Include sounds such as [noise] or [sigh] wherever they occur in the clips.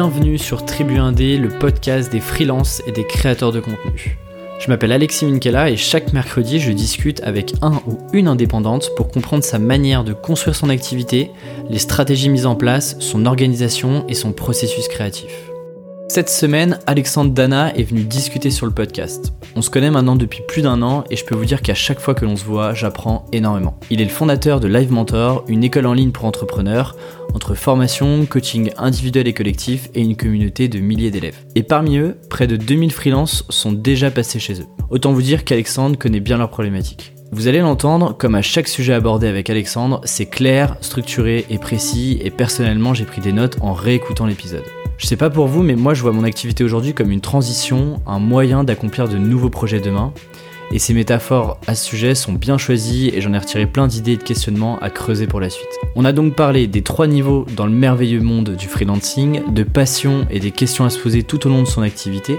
Bienvenue sur Tribu Indé, le podcast des freelances et des créateurs de contenu. Je m'appelle Alexis Minkela et chaque mercredi, je discute avec un ou une indépendante pour comprendre sa manière de construire son activité, les stratégies mises en place, son organisation et son processus créatif. Cette semaine, Alexandre Dana est venu discuter sur le podcast. On se connaît maintenant depuis plus d'un an et je peux vous dire qu'à chaque fois que l'on se voit, j'apprends énormément. Il est le fondateur de Live Mentor, une école en ligne pour entrepreneurs, entre formation, coaching individuel et collectif et une communauté de milliers d'élèves. Et parmi eux, près de 2000 freelances sont déjà passés chez eux. Autant vous dire qu'Alexandre connaît bien leurs problématiques. Vous allez l'entendre, comme à chaque sujet abordé avec Alexandre, c'est clair, structuré et précis, et personnellement j'ai pris des notes en réécoutant l'épisode. Je sais pas pour vous, mais moi je vois mon activité aujourd'hui comme une transition, un moyen d'accomplir de nouveaux projets demain. Et ces métaphores à ce sujet sont bien choisies et j'en ai retiré plein d'idées et de questionnements à creuser pour la suite. On a donc parlé des trois niveaux dans le merveilleux monde du freelancing, de passion et des questions à se poser tout au long de son activité,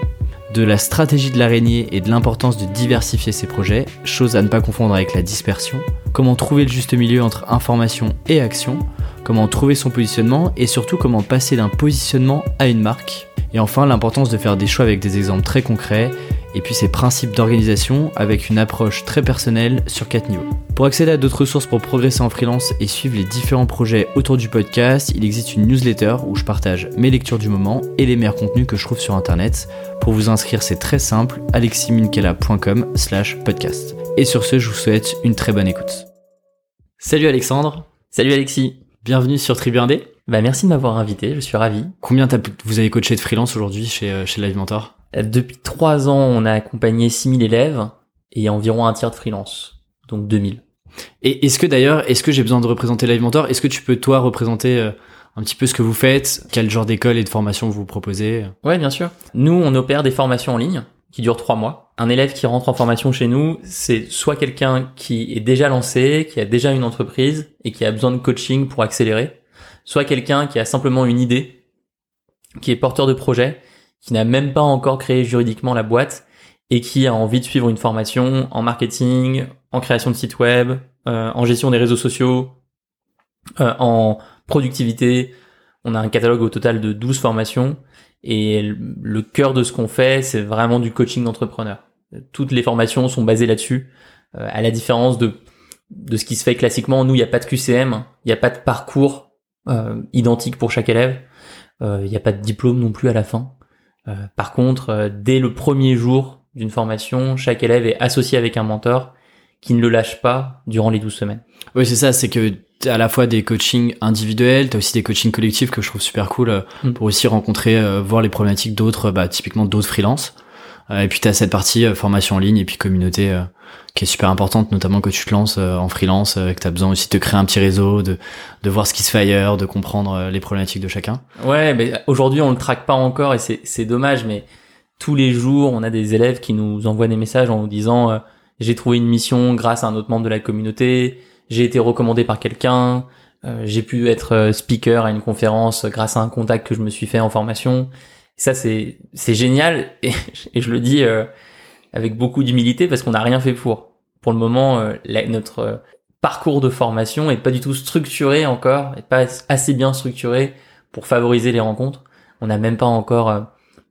de la stratégie de l'araignée et de l'importance de diversifier ses projets, chose à ne pas confondre avec la dispersion, comment trouver le juste milieu entre information et action, comment trouver son positionnement et surtout comment passer d'un positionnement à une marque. Et enfin l'importance de faire des choix avec des exemples très concrets et puis ses principes d'organisation avec une approche très personnelle sur quatre niveaux. Pour accéder à d'autres ressources pour progresser en freelance et suivre les différents projets autour du podcast, il existe une newsletter où je partage mes lectures du moment et les meilleurs contenus que je trouve sur internet. Pour vous inscrire, c'est très simple, aleximinkelacom slash podcast. Et sur ce, je vous souhaite une très bonne écoute. Salut Alexandre. Salut Alexis. Bienvenue sur Tribu Indé. Bah merci de m'avoir invité, je suis ravi. Combien vous avez coaché de freelance aujourd'hui chez, euh, chez Live Mentor? Euh, Depuis trois ans, on a accompagné 6000 élèves et environ un tiers de freelance, donc 2000. Et est-ce que d'ailleurs, est-ce que j'ai besoin de représenter Live Mentor? Est-ce que tu peux toi représenter euh, un petit peu ce que vous faites? Quel genre d'école et de formation vous proposez? Ouais, bien sûr. Nous, on opère des formations en ligne qui durent trois mois. Un élève qui rentre en formation chez nous, c'est soit quelqu'un qui est déjà lancé, qui a déjà une entreprise et qui a besoin de coaching pour accélérer, soit quelqu'un qui a simplement une idée, qui est porteur de projet, qui n'a même pas encore créé juridiquement la boîte et qui a envie de suivre une formation en marketing, en création de site web, euh, en gestion des réseaux sociaux, euh, en productivité. On a un catalogue au total de 12 formations et le cœur de ce qu'on fait, c'est vraiment du coaching d'entrepreneur. Toutes les formations sont basées là-dessus. Euh, à la différence de de ce qui se fait classiquement, nous, il n'y a pas de QCM, il n'y a pas de parcours euh, identique pour chaque élève, euh, il n'y a pas de diplôme non plus à la fin. par contre, dès le premier jour d'une formation, chaque élève est associé avec un mentor qui ne le lâche pas durant les 12 semaines. Oui, c'est ça, c'est que à la fois des coachings individuels, t'as aussi des coachings collectifs que je trouve super cool euh, mm. pour aussi rencontrer, euh, voir les problématiques d'autres, bah, typiquement d'autres freelances. Euh, et puis t'as cette partie formation en ligne et puis communauté qui est super importante, notamment que tu te lances en freelance, que t'as besoin aussi de créer un petit réseau, de, de voir ce qui se fait ailleurs, de comprendre les problématiques de chacun. Ouais, mais aujourd'hui on le traque pas encore et c'est, dommage, mais tous les jours on a des élèves qui nous envoient des messages en nous disant j'ai trouvé une mission grâce à un autre membre de la communauté, j'ai été recommandé par quelqu'un, euh, j'ai pu être euh, speaker à une conférence grâce à un contact que je me suis fait en formation. Ça c'est c'est génial [laughs] et, je le dis euh, avec beaucoup d'humilité parce qu'on n'a rien fait pour. Pour le moment, notre parcours de formation est pas du tout structuré encore, est pas assez bien structuré pour favoriser les rencontres. On n'a même pas encore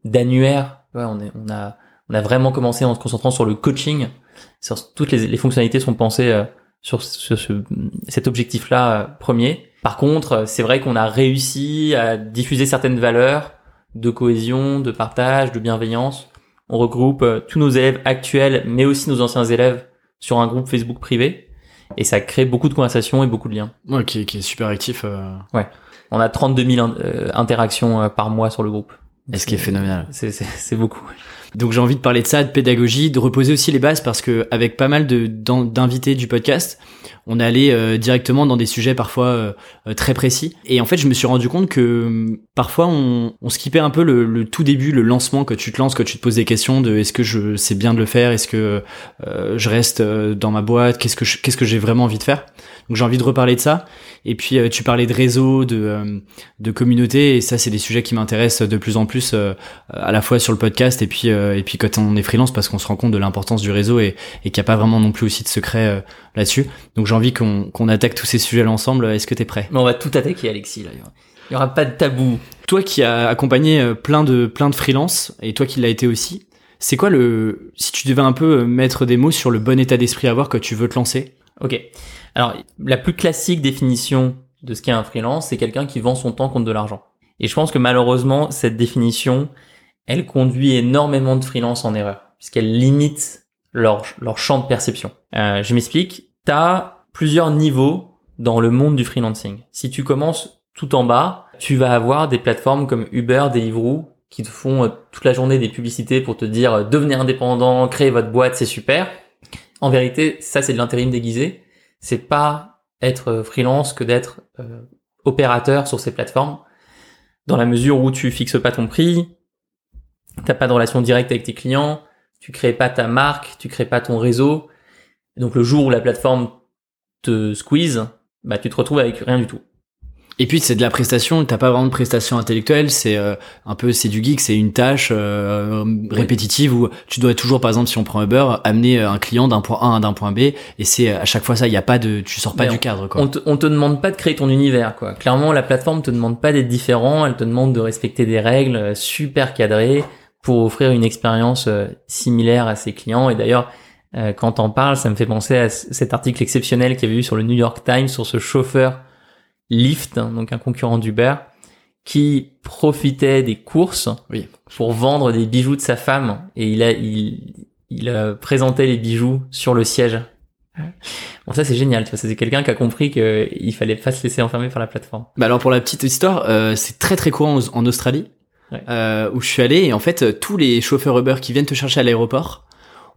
d'annuaire. on, on a on a vraiment commencé en se concentrant sur le coaching. Sur toutes les, les fonctionnalités sont pensées sur, ce, cet objectif-là euh, premier. Par contre, euh, c'est vrai qu'on a réussi à diffuser certaines valeurs de cohésion, de partage, de bienveillance. On regroupe euh, tous nos élèves actuels, mais aussi nos anciens élèves sur un groupe Facebook privé. Et ça crée beaucoup de conversations et beaucoup de liens. Ouais, qui, qui est super actif. Ouais. On a 32 000 interactions par mois sur le groupe. est ce qui est phénoménal. C'est beaucoup. Donc j'ai envie de parler de ça, de pédagogie, de reposer aussi les bases parce que avec pas mal d'invités du podcast, on allait euh, directement dans des sujets parfois euh, euh, très précis. Et en fait, je me suis rendu compte que hum, parfois on, on skippait un peu le, le, tout début, le lancement, que tu te lances, que tu te poses des questions de est-ce que je sais bien de le faire, est-ce que je reste dans ma boîte, qu'est-ce que qu'est-ce que j'ai vraiment envie de faire? Donc j'ai envie de reparler de ça. Et puis tu parlais de réseau, de de communauté, et ça c'est des sujets qui m'intéressent de plus en plus à la fois sur le podcast et puis et puis quand on est freelance parce qu'on se rend compte de l'importance du réseau et, et qu'il n'y a pas vraiment non plus aussi de secret là-dessus. Donc j'ai envie qu'on attaque tous ces sujets ensemble. Est-ce que tu es prêt On va tout attaquer, Alexis. Là. Il y aura pas de tabou. Toi qui as accompagné euh, plein de plein de freelance et toi qui l'as été aussi, c'est quoi le si tu devais un peu mettre des mots sur le bon état d'esprit à avoir quand tu veux te lancer? Ok. Alors la plus classique définition de ce qu'est un freelance, c'est quelqu'un qui vend son temps contre de l'argent. Et je pense que malheureusement cette définition, elle conduit énormément de freelance en erreur puisqu'elle limite leur leur champ de perception. Euh, je m'explique. T'as plusieurs niveaux dans le monde du freelancing. Si tu commences tout en bas, tu vas avoir des plateformes comme Uber, Deliveroo qui te font euh, toute la journée des publicités pour te dire euh, devenez indépendant, créez votre boîte, c'est super. En vérité, ça c'est de l'intérim déguisé. C'est pas être euh, freelance que d'être opérateur sur ces plateformes, dans la mesure où tu fixes pas ton prix, t'as pas de relation directe avec tes clients, tu crées pas ta marque, tu crées pas ton réseau. Donc le jour où la plateforme te squeeze, bah tu te retrouves avec rien du tout. Et puis c'est de la prestation, t'as pas vraiment de prestation intellectuelle, c'est euh, un peu c'est du geek, c'est une tâche euh, répétitive où tu dois toujours par exemple si on prend Uber amener euh, un client d'un point A à d'un point B. Et c'est à chaque fois ça, il y a pas de tu sors pas du cadre quoi. On te, on te demande pas de créer ton univers quoi. Clairement la plateforme te demande pas d'être différent, elle te demande de respecter des règles super cadrées pour offrir une expérience similaire à ses clients. Et d'ailleurs quand t'en parles, ça me fait penser à cet article exceptionnel qu'il y avait eu sur le New York Times sur ce chauffeur Lyft, hein, donc un concurrent d'Uber, qui profitait des courses oui. pour vendre des bijoux de sa femme et il a il, il a présenté les bijoux sur le siège. Bon ça c'est génial, tu vois, c'est quelqu'un qui a compris qu'il fallait pas se laisser enfermer par la plateforme. Bah alors pour la petite histoire, euh, c'est très très courant en Australie euh, où je suis allé et en fait tous les chauffeurs Uber qui viennent te chercher à l'aéroport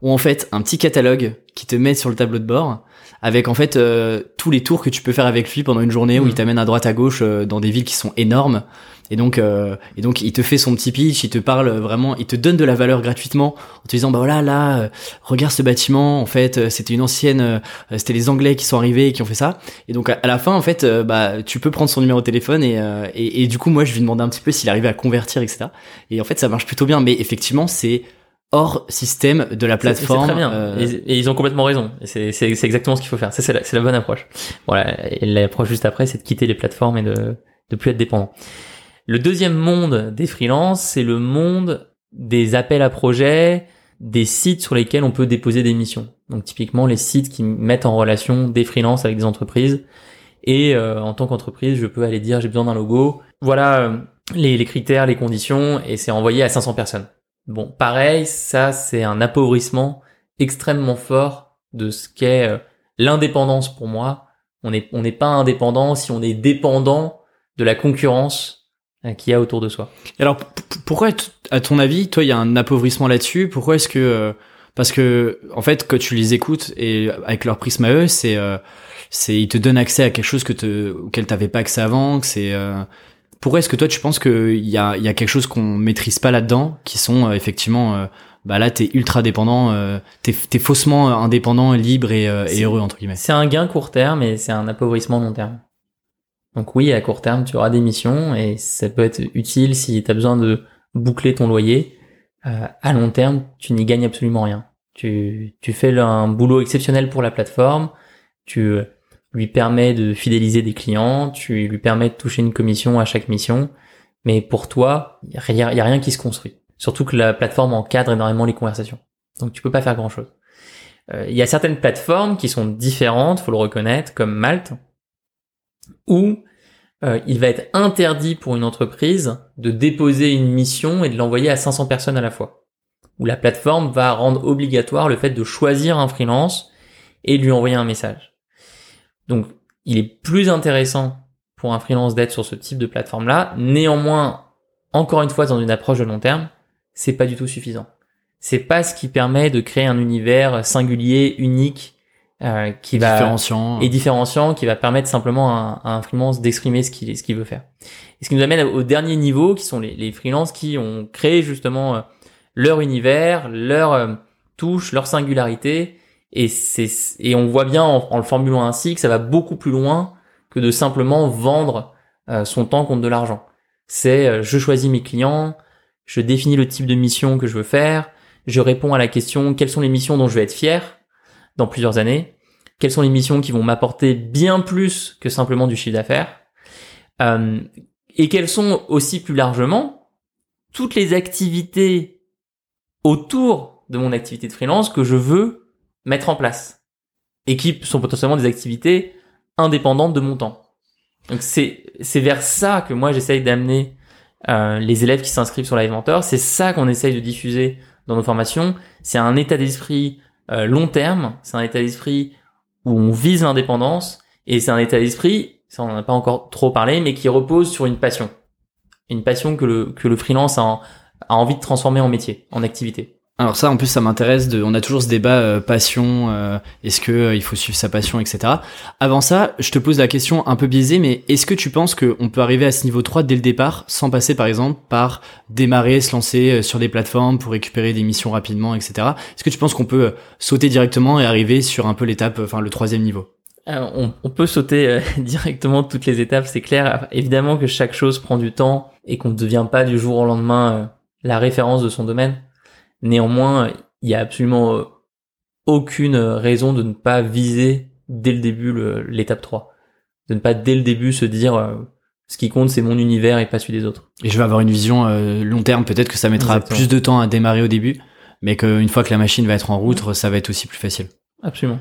ont en fait un petit catalogue qui te met sur le tableau de bord avec en fait euh, tous les tours que tu peux faire avec lui pendant une journée où il mm. t'amène à droite à gauche euh, dans des villes qui sont énormes. Et donc euh, et donc il te fait son petit pitch il te parle vraiment il te donne de la valeur gratuitement en te disant bah voilà là regarde ce bâtiment en fait c'était une ancienne c'était les anglais qui sont arrivés et qui ont fait ça. Et donc à, la fin en fait bah tu peux prendre son numéro de téléphone et, et, et du coup moi je lui demandais un petit peu s'il arrivait à convertir etc et en fait ça marche plutôt bien. Mais effectivement c'est hors système de la plateforme. C'est très bien. Euh, et, ils ont complètement raison. C'est exactement ce qu'il faut faire. C'est la, la, bonne approche. Voilà. Et l'approche juste après, c'est de quitter les plateformes et de de plus être dépendant. Le deuxième monde des freelances, c'est le monde des appels à projets, des sites sur lesquels on peut déposer des missions. Donc typiquement les sites qui mettent en relation des freelances avec des entreprises. Et euh, en tant qu'entreprise, je peux aller dire j'ai besoin d'un logo. Voilà euh, les, les critères, les conditions, et c'est envoyé à 500 personnes. Bon, pareil, ça c'est un appauvrissement extrêmement fort de ce qu'est euh, l'indépendance pour moi. On n'est pas indépendant si on est dépendant de la concurrence euh, qu'il y a autour de soi. Alors pourquoi, à ton avis, toi, il y a un appauvrissement là-dessus? Pourquoi est-ce que euh, parce que en fait, quand tu les écoutes et avec leur prisme à eux, c'est c'est ils te donnent accès à quelque chose que te, auquel t'avais pas accès avant, que c'est pourquoi est-ce que toi tu penses qu'il y a, y a quelque chose qu'on maîtrise pas là-dedans, qui sont euh, effectivement, euh, bah là t'es ultra dépendant, euh, t'es es faussement indépendant, libre et, et heureux entre guillemets? C'est un gain court terme et c'est un appauvrissement long terme. Donc oui, à court terme tu auras des missions et ça peut être utile si tu as besoin de boucler ton loyer. à long terme, tu n'y gagnes absolument rien. Tu, tu fais un boulot exceptionnel pour la plateforme, tu lui permet de fidéliser des clients, tu lui permets de toucher une commission à chaque mission, mais pour toi, il y, a, rien qui se construit. Surtout que la plateforme encadre énormément les conversations. Donc tu peux pas faire grand-chose. Euh, il y a certaines plateformes qui sont différentes, faut le reconnaître, comme Malte, où euh, il va être interdit pour une entreprise de déposer une mission et de l'envoyer à 500 personnes à la fois. Où la plateforme va rendre obligatoire le fait de choisir un freelance et de lui envoyer un message. Donc, il est plus intéressant pour un freelance d'être sur ce type de plateforme-là. Néanmoins, encore une fois, dans une approche de long terme, c'est pas du tout suffisant. C'est pas ce qui permet de créer un univers singulier, unique, euh, qui va différenciant et différenciant, qui va permettre simplement à, un freelance d'exprimer ce qu'il ce qu'il veut faire. Et ce qui nous amène au dernier niveau, qui sont les, les freelances qui ont créé justement euh, leur univers, leur euh, touche, leur singularité, et c'est et on voit bien en, le formulant ainsi que ça va beaucoup plus loin que de simplement vendre euh, son temps contre de l'argent. C'est euh, je choisis mes clients, je définis le type de mission que je veux faire, je réponds à la question quelles sont les missions dont je vais être fier dans plusieurs années, quelles sont les missions qui vont m'apporter bien plus que simplement du chiffre d'affaires. Euh, et quelles sont aussi plus largement toutes les activités autour de mon activité de freelance que je veux mettre en place et qui sont potentiellement des activités indépendantes de mon temps. Donc c'est c'est vers ça que moi j'essaye d'amener euh, les élèves qui s'inscrivent sur Live Mentor. C'est ça qu'on essaye de diffuser dans nos formations. C'est un état d'esprit euh, long terme. C'est un état d'esprit où on vise l'indépendance et c'est un état d'esprit, ça on n'en a pas encore trop parlé, mais qui repose sur une passion. Une passion que le, que le freelance a, a envie de transformer en métier, en activité. Alors ça, en plus, ça m'intéresse. De, on a toujours ce débat euh, passion. Euh, est-ce que euh, il faut suivre sa passion, etc. Avant ça, je te pose la question un peu biaisée, mais est-ce que tu penses qu'on peut arriver à ce niveau 3 dès le départ, sans passer, par exemple, par démarrer, se lancer sur des plateformes pour récupérer des missions rapidement, etc. Est-ce que tu penses qu'on peut sauter directement et arriver sur un peu l'étape, enfin le troisième niveau? On, on, peut sauter [laughs] directement toutes les étapes, c'est clair. Évidemment que chaque chose prend du temps et qu'on ne devient pas du jour au lendemain la référence de son domaine. Néanmoins, il y a absolument euh, aucune raison de ne pas viser dès le début l'étape 3. De ne pas dès le début se dire euh, ce qui compte c'est mon univers et pas celui des autres. Et je vais avoir une vision euh, long terme, peut-être que ça mettra plus de temps à démarrer au début, mais qu'une fois que la machine va être en route, ça va être aussi plus facile. Absolument.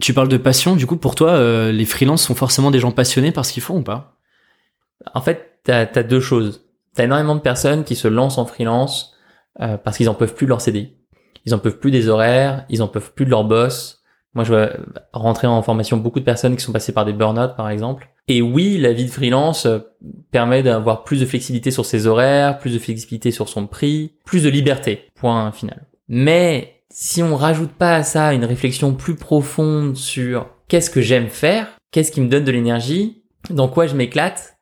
Tu parles de passion, du coup pour toi, les freelances sont forcément des gens passionnés par ce qu'ils font ou pas? En fait, t'as as deux choses. T'as énormément de personnes qui se lancent en freelance euh, parce qu'ils en peuvent plus de leur CDI. Ils en peuvent plus des horaires, ils en peuvent plus de leur boss. Moi, je vois rentrer en formation beaucoup de personnes qui sont passées par des burn-out, par exemple. Et oui, la vie de freelance euh, permet d'avoir plus de flexibilité sur ses horaires, plus de flexibilité sur son prix, plus de liberté. Point final. Mais si on rajoute pas à ça une réflexion plus profonde sur qu'est-ce que j'aime faire, qu'est-ce qui me donne de l'énergie, dans quoi je m'éclate,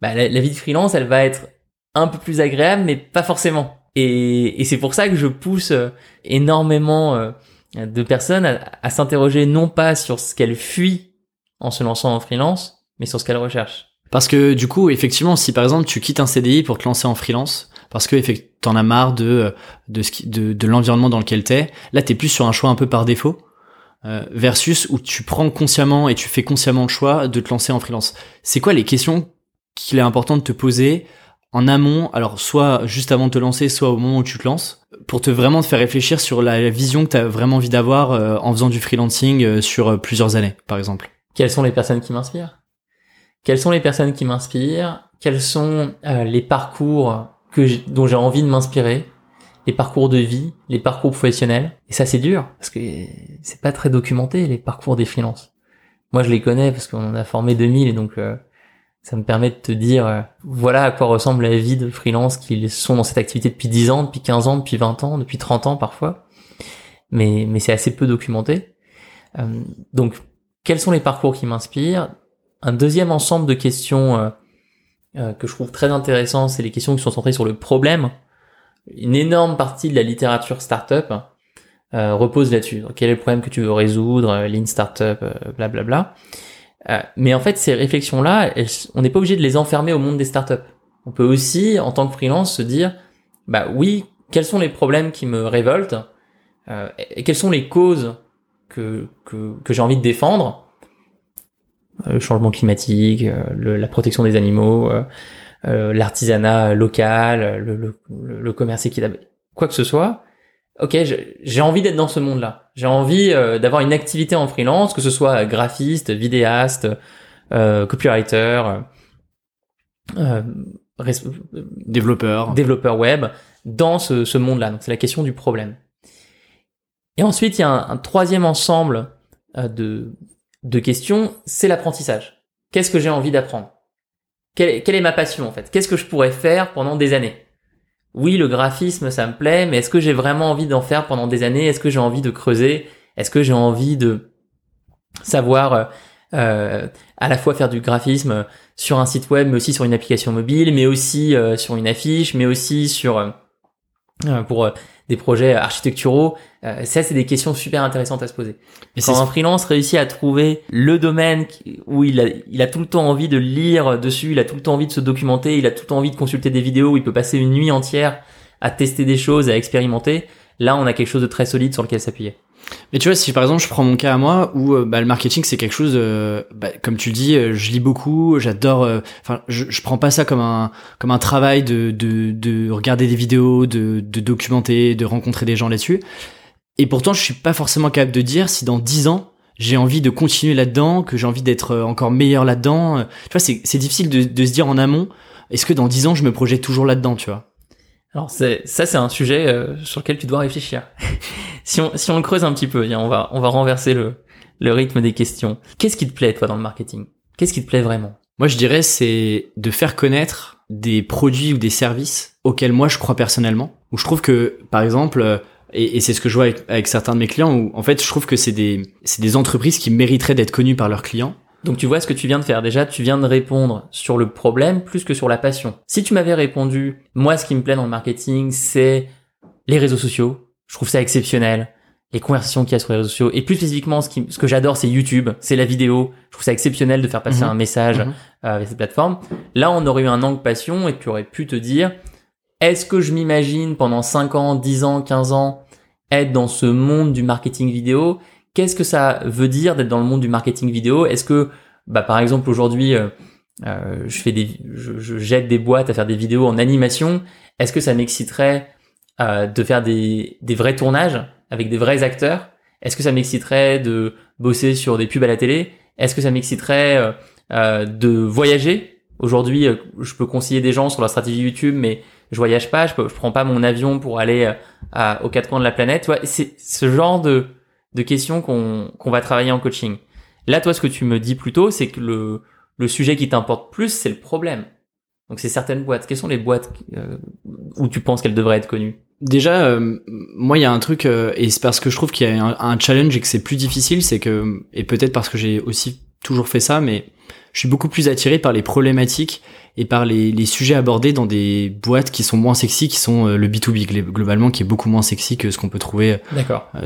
bah, la, la vie de freelance, elle va être un peu plus agréable, mais pas forcément. Et, et c'est pour ça que je pousse euh, énormément euh, de personnes à, s'interroger non pas sur ce qu'elles fuient en se lançant en freelance, mais sur ce qu'elles recherchent. Parce que du coup, effectivement, si par exemple tu quittes un CDI pour te lancer en freelance, parce que t'en as marre de de, ce de, de l'environnement dans lequel t'es, là t'es plus sur un choix un peu par défaut, euh, versus où tu prends consciemment et tu fais consciemment le choix de te lancer en freelance. C'est quoi les questions qu'il est important de te poser en amont, alors soit juste avant de te lancer, soit au moment où tu te lances, pour te vraiment te faire réfléchir sur la vision que tu as vraiment envie d'avoir euh, en faisant du freelancing euh, sur euh, plusieurs années, par exemple. Quelles sont les personnes qui m'inspirent? Quelles sont les personnes qui m'inspirent? Quels sont les parcours que dont j'ai envie de m'inspirer? Les parcours de vie, les parcours professionnels? Et ça, c'est dur parce que c'est pas très documenté les parcours des freelances. Moi, je les connais parce qu'on en a formé 2000 et donc ça me permet de te dire euh, voilà à quoi ressemble la vie de freelance qui sont dans cette activité depuis 10 ans, depuis 15 ans, depuis 20 ans, depuis 30 ans parfois. Mais, mais c'est assez peu documenté. Euh, donc, quels sont les parcours qui m'inspirent? Un deuxième ensemble de questions euh, que je trouve très intéressant, c'est les questions qui sont centrées sur le problème. Une énorme partie de la littérature startup repose là-dessus. Quel est le problème que tu veux résoudre? Lean startup, blablabla. Bla, bla. Euh, mais en fait, ces réflexions-là, on n'est pas obligé de les enfermer au monde des startups. On peut aussi, en tant que freelance, se dire, bah oui, quels sont les problèmes qui me révoltent euh, et quelles sont les causes que, que, que j'ai envie de défendre euh, le changement climatique, la protection des animaux, l'artisanat local, le, le, le commerce équitable, quoi que ce soit ok, j'ai envie d'être dans ce monde-là. J'ai envie euh, d'avoir une activité en freelance, que ce soit graphiste, vidéaste, euh, copywriter, euh, développeur, développeur web, dans ce, ce monde-là. Donc c'est la question du problème. Et ensuite, il y a un, troisième ensemble de, de questions, c'est l'apprentissage. Qu'est-ce que j'ai envie d'apprendre? Quelle, quelle est ma passion en fait? Qu'est-ce que je pourrais faire pendant des années? Oui, le graphisme, ça me plaît, mais est-ce que j'ai vraiment envie d'en faire pendant des années? Est-ce que j'ai envie de creuser? Est-ce que j'ai envie de savoir euh, euh, à la fois faire du graphisme sur un site web, mais aussi sur une application mobile, mais aussi euh, sur une affiche, mais aussi sur pour des projets architecturaux euh, Ça, c'est des questions super intéressantes à se poser. Et Quand un freelance réussit à trouver le domaine où il a, il a tout le temps envie de lire dessus, il a tout le temps envie de se documenter, il a tout le temps envie de consulter des vidéos, où il peut passer une nuit entière à tester des choses, à expérimenter, là, on a quelque chose de très solide sur lequel s'appuyer. Mais tu vois, si par exemple je prends mon cas à moi, où euh, bah, le marketing c'est quelque chose, euh, bah, comme tu le dis, euh, je lis beaucoup, j'adore. Enfin, je, je prends pas ça comme un comme un travail de de, de regarder des vidéos, de, de documenter, de rencontrer des gens là-dessus. Et pourtant, je suis pas forcément capable de dire si dans dix ans j'ai envie de continuer là-dedans, que j'ai envie d'être encore meilleur là-dedans. Tu vois, c'est difficile de, de se dire en amont. Est-ce que dans dix ans je me projette toujours là-dedans, tu vois? Alors c'est ça c'est un sujet euh, sur lequel tu dois réfléchir. [laughs] si on si on le creuse un petit peu, on va on va renverser le le rythme des questions. Qu'est-ce qui te plaît toi dans le marketing? Qu'est-ce qui te plaît vraiment? Moi je dirais c'est de faire connaître des produits ou des services auxquels moi je crois personnellement. Où je trouve que par exemple euh, et, et c'est ce que je vois avec, avec, certains de mes clients où en fait je trouve que c'est des c'est des entreprises qui mériteraient d'être connues par leurs clients donc tu vois ce que tu viens de faire. Déjà, tu viens de répondre sur le problème plus que sur la passion. Si tu m'avais répondu, moi ce qui me plaît dans le marketing, c'est les réseaux sociaux. Je trouve ça exceptionnel. Les conversations qu'il y a sur les réseaux sociaux. Et plus spécifiquement, ce, qui, ce que j'adore, c'est YouTube, c'est la vidéo. Je trouve ça exceptionnel de faire passer mhm. un message mhm. euh, avec cette plateforme. Là, on aurait eu un angle passion et tu aurais pu te dire, est-ce que je m'imagine pendant 5 ans, 10 ans, 15 ans être dans ce monde du marketing vidéo Qu'est-ce que ça veut dire d'être dans le monde du marketing vidéo? Est-ce que, bah, par exemple, aujourd'hui, euh, euh, je fais des, je, jette des boîtes à faire des vidéos en animation. Est-ce que ça m'exciterait euh, de faire des, des vrais tournages avec des vrais acteurs? Est-ce que ça m'exciterait de bosser sur des pubs à la télé? Est-ce que ça m'exciterait de voyager? Aujourd'hui, je peux conseiller des gens sur leur stratégie YouTube, mais je voyage pas, je, je prends pas mon avion pour aller à, aux quatre coins de la planète. c'est ce genre de de questions qu'on qu'on va travailler en coaching. Là, toi, ce que tu me dis plutôt, c'est que le, le sujet qui t'importe plus, c'est le problème. Donc, c'est certaines boîtes. Quelles sont les boîtes euh, où tu penses qu'elles devraient être connues? Déjà, euh, moi, il y a un truc, euh, et c'est parce que je trouve qu'il y a un, un, challenge et que c'est plus difficile, c'est que, et peut-être parce que j'ai aussi toujours fait ça, mais je suis beaucoup plus attiré par les problématiques et par les, les, sujets abordés dans des boîtes qui sont moins sexy, qui sont le B2B globalement, qui est beaucoup moins sexy que ce qu'on peut trouver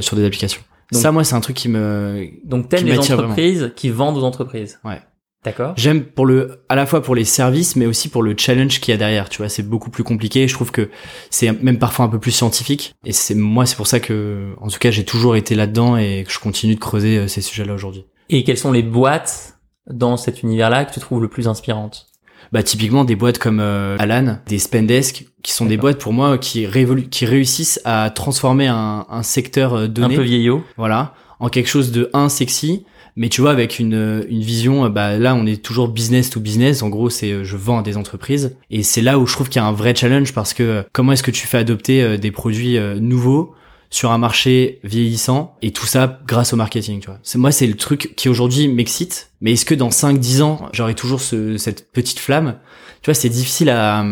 sur des applications ça, moi, c'est un truc qui me. Donc, t'aimes les entreprises qui vendent aux entreprises. Ouais. D'accord. J'aime pour le, à la fois pour les services, mais aussi pour le challenge qu'il y a derrière. Tu vois, c'est beaucoup plus compliqué. Je trouve que c'est même parfois un peu plus scientifique. Et c'est moi, c'est pour ça que, en tout cas, j'ai toujours été là-dedans et que je continue de creuser euh, ces sujets-là aujourd'hui. Et quelles sont les boîtes dans cet univers-là que tu trouves le plus inspirantes? Bah typiquement des boîtes comme euh, Alan, des Spendesk, qui sont des boîtes pour moi qui révolu qui réussissent à transformer un, un secteur euh, donné, un peu vieillot, voilà, en quelque chose de un sexy, mais tu vois avec une une vision, euh, bah là on est toujours business to business. En gros c'est je vends à des entreprises. Et c'est là où je trouve qu'il y a un vrai challenge parce que comment est-ce que tu fais adopter des produits nouveaux? Sur un marché vieillissant et tout ça grâce au marketing, tu vois. C'est moi c'est le truc qui aujourd'hui m'excite, mais est-ce que dans 5 10 ans, j'aurai toujours ce, cette petite flamme? Tu vois, c'est difficile à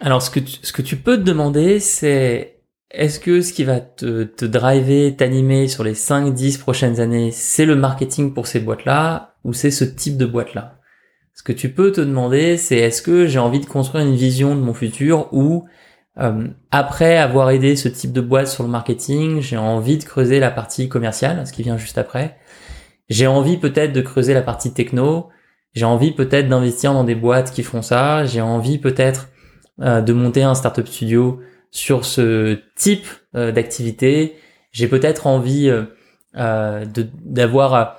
Alors ce que tu, ce que tu peux te demander c'est est-ce que ce qui va te, te driver, t'animer sur les 5 10 prochaines années, c'est le marketing pour ces boîtes-là ou c'est ce type de boîte-là? Ce que tu peux te demander, c'est est-ce que j'ai envie de construire une vision de mon futur où euh, après avoir aidé ce type de boîte sur le marketing, j'ai envie de creuser la partie commerciale, ce qui vient juste après. J'ai envie peut-être de creuser la partie techno. J'ai envie peut-être d'investir dans des boîtes qui font ça. J'ai envie peut-être euh, de monter un startup studio sur ce type euh, d'activité. J'ai peut-être envie d'avoir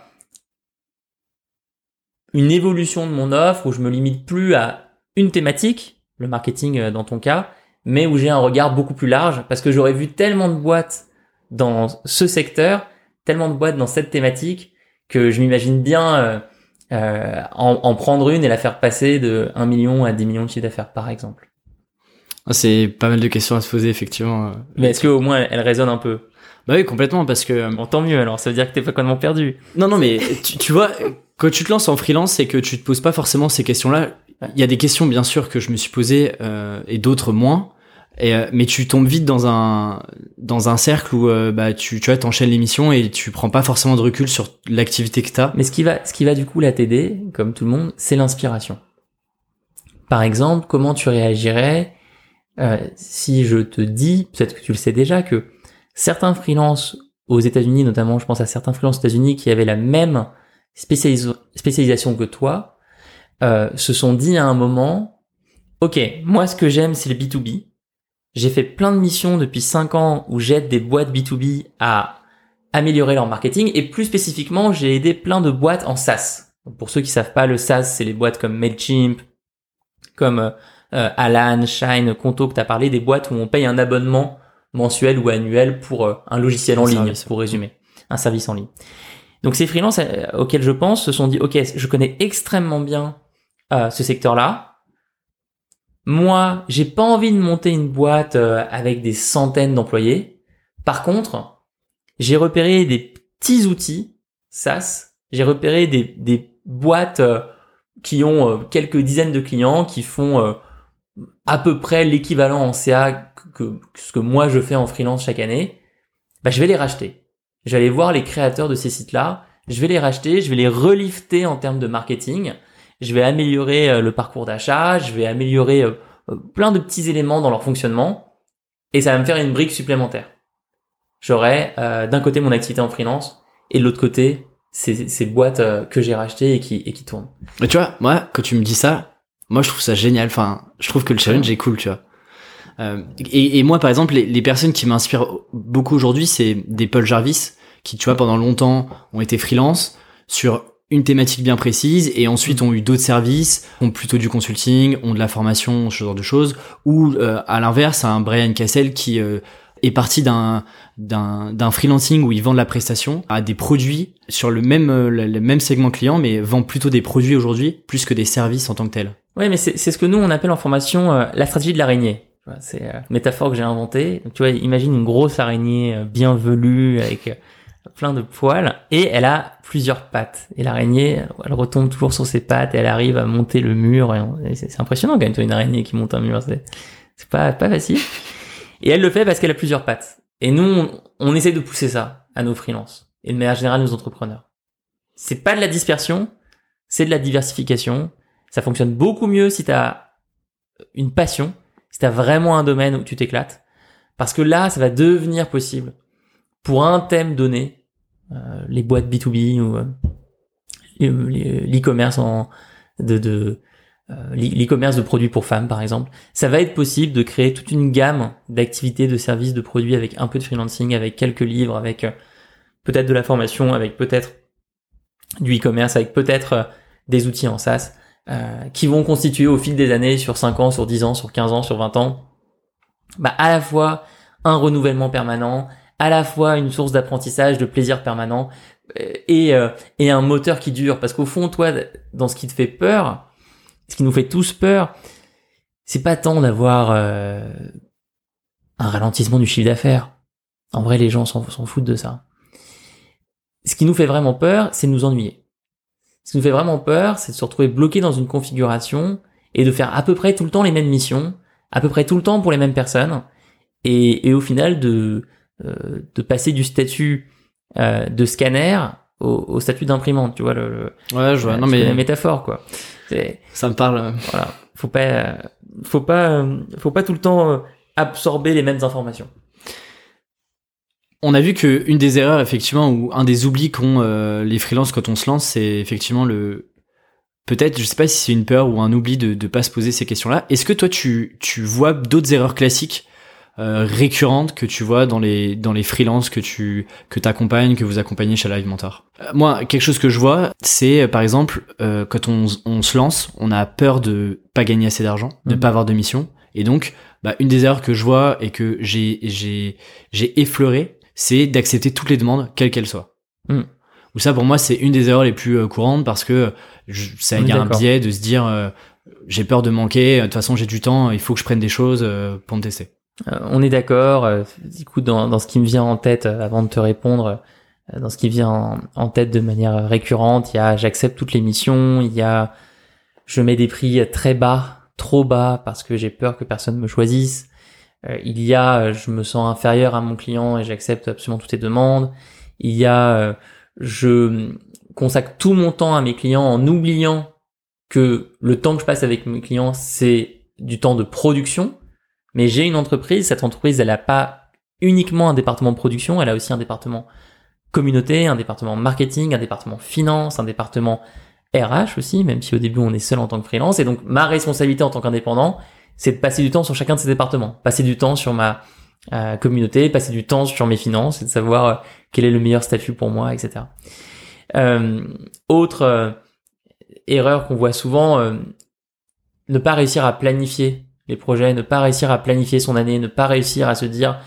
une évolution de mon offre où je me limite plus à une thématique, le marketing dans ton cas, mais où j'ai un regard beaucoup plus large parce que j'aurais vu tellement de boîtes dans ce secteur, tellement de boîtes dans cette thématique que je m'imagine bien euh, euh, en, en, prendre une et la faire passer de 1 million à 10 millions de chiffre d'affaires par exemple. Ah, c'est pas mal de questions à se poser effectivement. Mais est-ce qu'au moins elle, résonne un peu? Bah oui complètement parce que... Bon tant mieux alors, ça veut dire que t'es pas complètement perdu. Non non mais tu, tu vois, quand tu te lances en freelance et que tu te poses pas forcément ces questions-là, il y a des questions bien sûr que je me suis posées euh, et d'autres moins. Euh, mais tu tombes vite dans un dans un cercle où euh, bah tu tu vois t'enchaînes l'émission et tu prends pas forcément de recul sur l'activité que t'as. Mais ce qui va ce qui va du coup la t'aider, comme tout le monde, c'est l'inspiration. Par exemple, comment tu réagirais euh, si je te dis, peut-être que tu le sais déjà, que certains freelances aux États-Unis, notamment, je pense à certains freelances aux États-Unis qui avaient la même spécialisation que toi, euh, se sont dit à un moment, ok, moi ce que j'aime c'est le B2B, j'ai fait plein de missions depuis 5 ans où j'aide des boîtes B2B à améliorer leur marketing et plus spécifiquement, j'ai aidé plein de boîtes en SaaS. pour ceux qui savent pas, le SaaS, c'est les boîtes comme Mailchimp, comme euh, euh, Alan, Shine, Conto que tu as parlé, des boîtes où on paye un abonnement mensuel ou annuel pour euh, un logiciel en ligne, pour résumer, un service en ligne. Donc ces freelances auxquels je pense se sont dit, ok, je connais extrêmement bien ce secteur-là. Moi, j'ai pas envie de monter une boîte avec des centaines d'employés. Par contre, j'ai repéré des petits outils SaaS, j'ai repéré des, des boîtes euh, qui ont euh, quelques dizaines de clients, qui font euh, à peu près l'équivalent en CA que, ce que moi je fais en freelance chaque année, bah, je vais les racheter. Je vais aller voir les créateurs de ces sites-là, je vais les racheter, je vais les relifter en termes de marketing, je vais améliorer le parcours d'achat, je vais améliorer plein de petits éléments dans leur fonctionnement, et ça va me faire une brique supplémentaire j'aurais euh, d'un côté mon activité en freelance et de l'autre côté ces, boîtes euh, que j'ai rachetées et qui, tournent. Mais tu vois, moi, quand tu me dis ça, moi je trouve ça génial. Enfin, je trouve que le challenge est cool, tu vois. Euh, et, et, moi, par exemple, les, les personnes qui m'inspirent beaucoup aujourd'hui, c'est des Paul Jarvis qui, tu vois, pendant longtemps ont été freelance sur une thématique bien précise et ensuite ont eu d'autres services, ont plutôt du consulting, ont de la formation, ce genre de choses, ou euh, à l'inverse, un Brian Cassel qui euh, est parti d'un d'un freelancing où ils vendent la prestation à des produits sur le même euh, le, même segment client mais vend plutôt des produits aujourd'hui plus que des services en tant que tels. Ouais, mais c'est ce que nous on appelle en formation euh, la stratégie de l'araignée. C'est une euh, métaphore que j'ai inventée. Tu vois, imagine une grosse araignée bien velue avec plein de poils et elle a plusieurs pattes. Et l'araignée, elle retombe toujours sur ses pattes et elle arrive à monter le mur. C'est impressionnant quand même, une araignée qui monte un mur. C'est pas, pas facile. Et elle le fait parce qu'elle a plusieurs pattes. Et nous, on, essaie de pousser ça à nos freelances et de manière générale nos entrepreneurs. C'est pas de la dispersion, c'est de la diversification. Ça fonctionne beaucoup mieux si tu as une passion, si tu as vraiment un domaine où tu t'éclates. Parce que là, ça va devenir possible pour un thème donné, euh, les boîtes B2B ou euh, l'e-commerce en de, euh, l'e-commerce de produits pour femmes par exemple, ça va être possible de créer toute une gamme d'activités, de services, de produits avec un peu de freelancing, avec quelques livres, avec peut-être de la formation, avec peut-être du e-commerce, avec peut-être des outils en SaaS, qui vont constituer au fil des années, sur 5 ans, sur 10 ans, sur 15 ans, sur 20 ans, bah, à la fois un renouvellement permanent, à la fois une source d'apprentissage, de plaisir permanent, et, et un moteur qui dure. Parce qu'au fond, toi, dans ce qui te fait peur, ce qui nous fait tous peur, c'est pas tant d'avoir euh, un ralentissement du chiffre d'affaires. En vrai, les gens s'en foutent de ça. Ce qui nous fait vraiment peur, c'est de nous ennuyer. Ce qui nous fait vraiment peur, c'est de se retrouver bloqué dans une configuration et de faire à peu près tout le temps les mêmes missions, à peu près tout le temps pour les mêmes personnes, et, au final de, euh, de passer du statut euh, de scanner au, statut d'imprimante, tu vois le, ouais je vois non mais la métaphore quoi ça me parle. Voilà, faut pas, faut pas, faut pas tout le temps euh, absorber les mêmes informations. On a vu que une des erreurs effectivement ou un des oublis qu'ont euh, les freelances quand on se lance, c'est effectivement le peut-être, je sais pas si c'est une peur ou un oubli de ne pas se poser ces questions-là. Est-ce que toi tu tu vois d'autres erreurs classiques euh, récurrentes que tu vois dans les dans les freelances que tu que t'accompagnes, que vous accompagnez chez Live Mentor euh, Moi, quelque chose que je vois, c'est euh, par exemple quand on, on se lance, on a peur de pas gagner assez d'argent, de mhm. pas avoir de mission, et donc bah, une des erreurs que je vois et que j'ai j'ai j'ai effleuré, c'est d'accepter toutes les demandes, quelles qu'elles soient. Mm. Ou ça pour moi c'est une des erreurs les plus courantes parce que ça il y a un biais de se dire j'ai peur de manquer, de toute façon j'ai du temps, il faut que je prenne des choses pour me tester. Euh, on est d'accord. Euh, du coup, dans, dans, ce qui me vient en tête, euh, avant de te répondre, dans ce qui vient en, tête de manière récurrente, il y a j'accepte toutes les missions, il y a je mets des prix très bas, trop bas, parce que j'ai peur que personne me choisisse. il y a je me sens inférieur à mon client et j'accepte absolument toutes les demandes. Il y a je consacre tout mon temps à mes clients en oubliant que le temps que je passe avec mes clients, c'est du temps de production mais j'ai une entreprise, cette entreprise, elle n'a pas uniquement un département de production, elle a aussi un département communauté, un département marketing, un département finance, un département RH aussi, même si au début on est seul en tant que freelance. Et donc ma responsabilité en tant qu'indépendant, c'est de passer du temps sur chacun de ces départements, passer du temps sur ma euh, communauté, passer du temps sur mes finances, et de savoir euh, quel est le meilleur statut pour moi, etc. Euh, autre euh, erreur qu'on voit souvent, ne pas réussir à planifier les projets, ne pas réussir à planifier son année, ne pas réussir à se dire,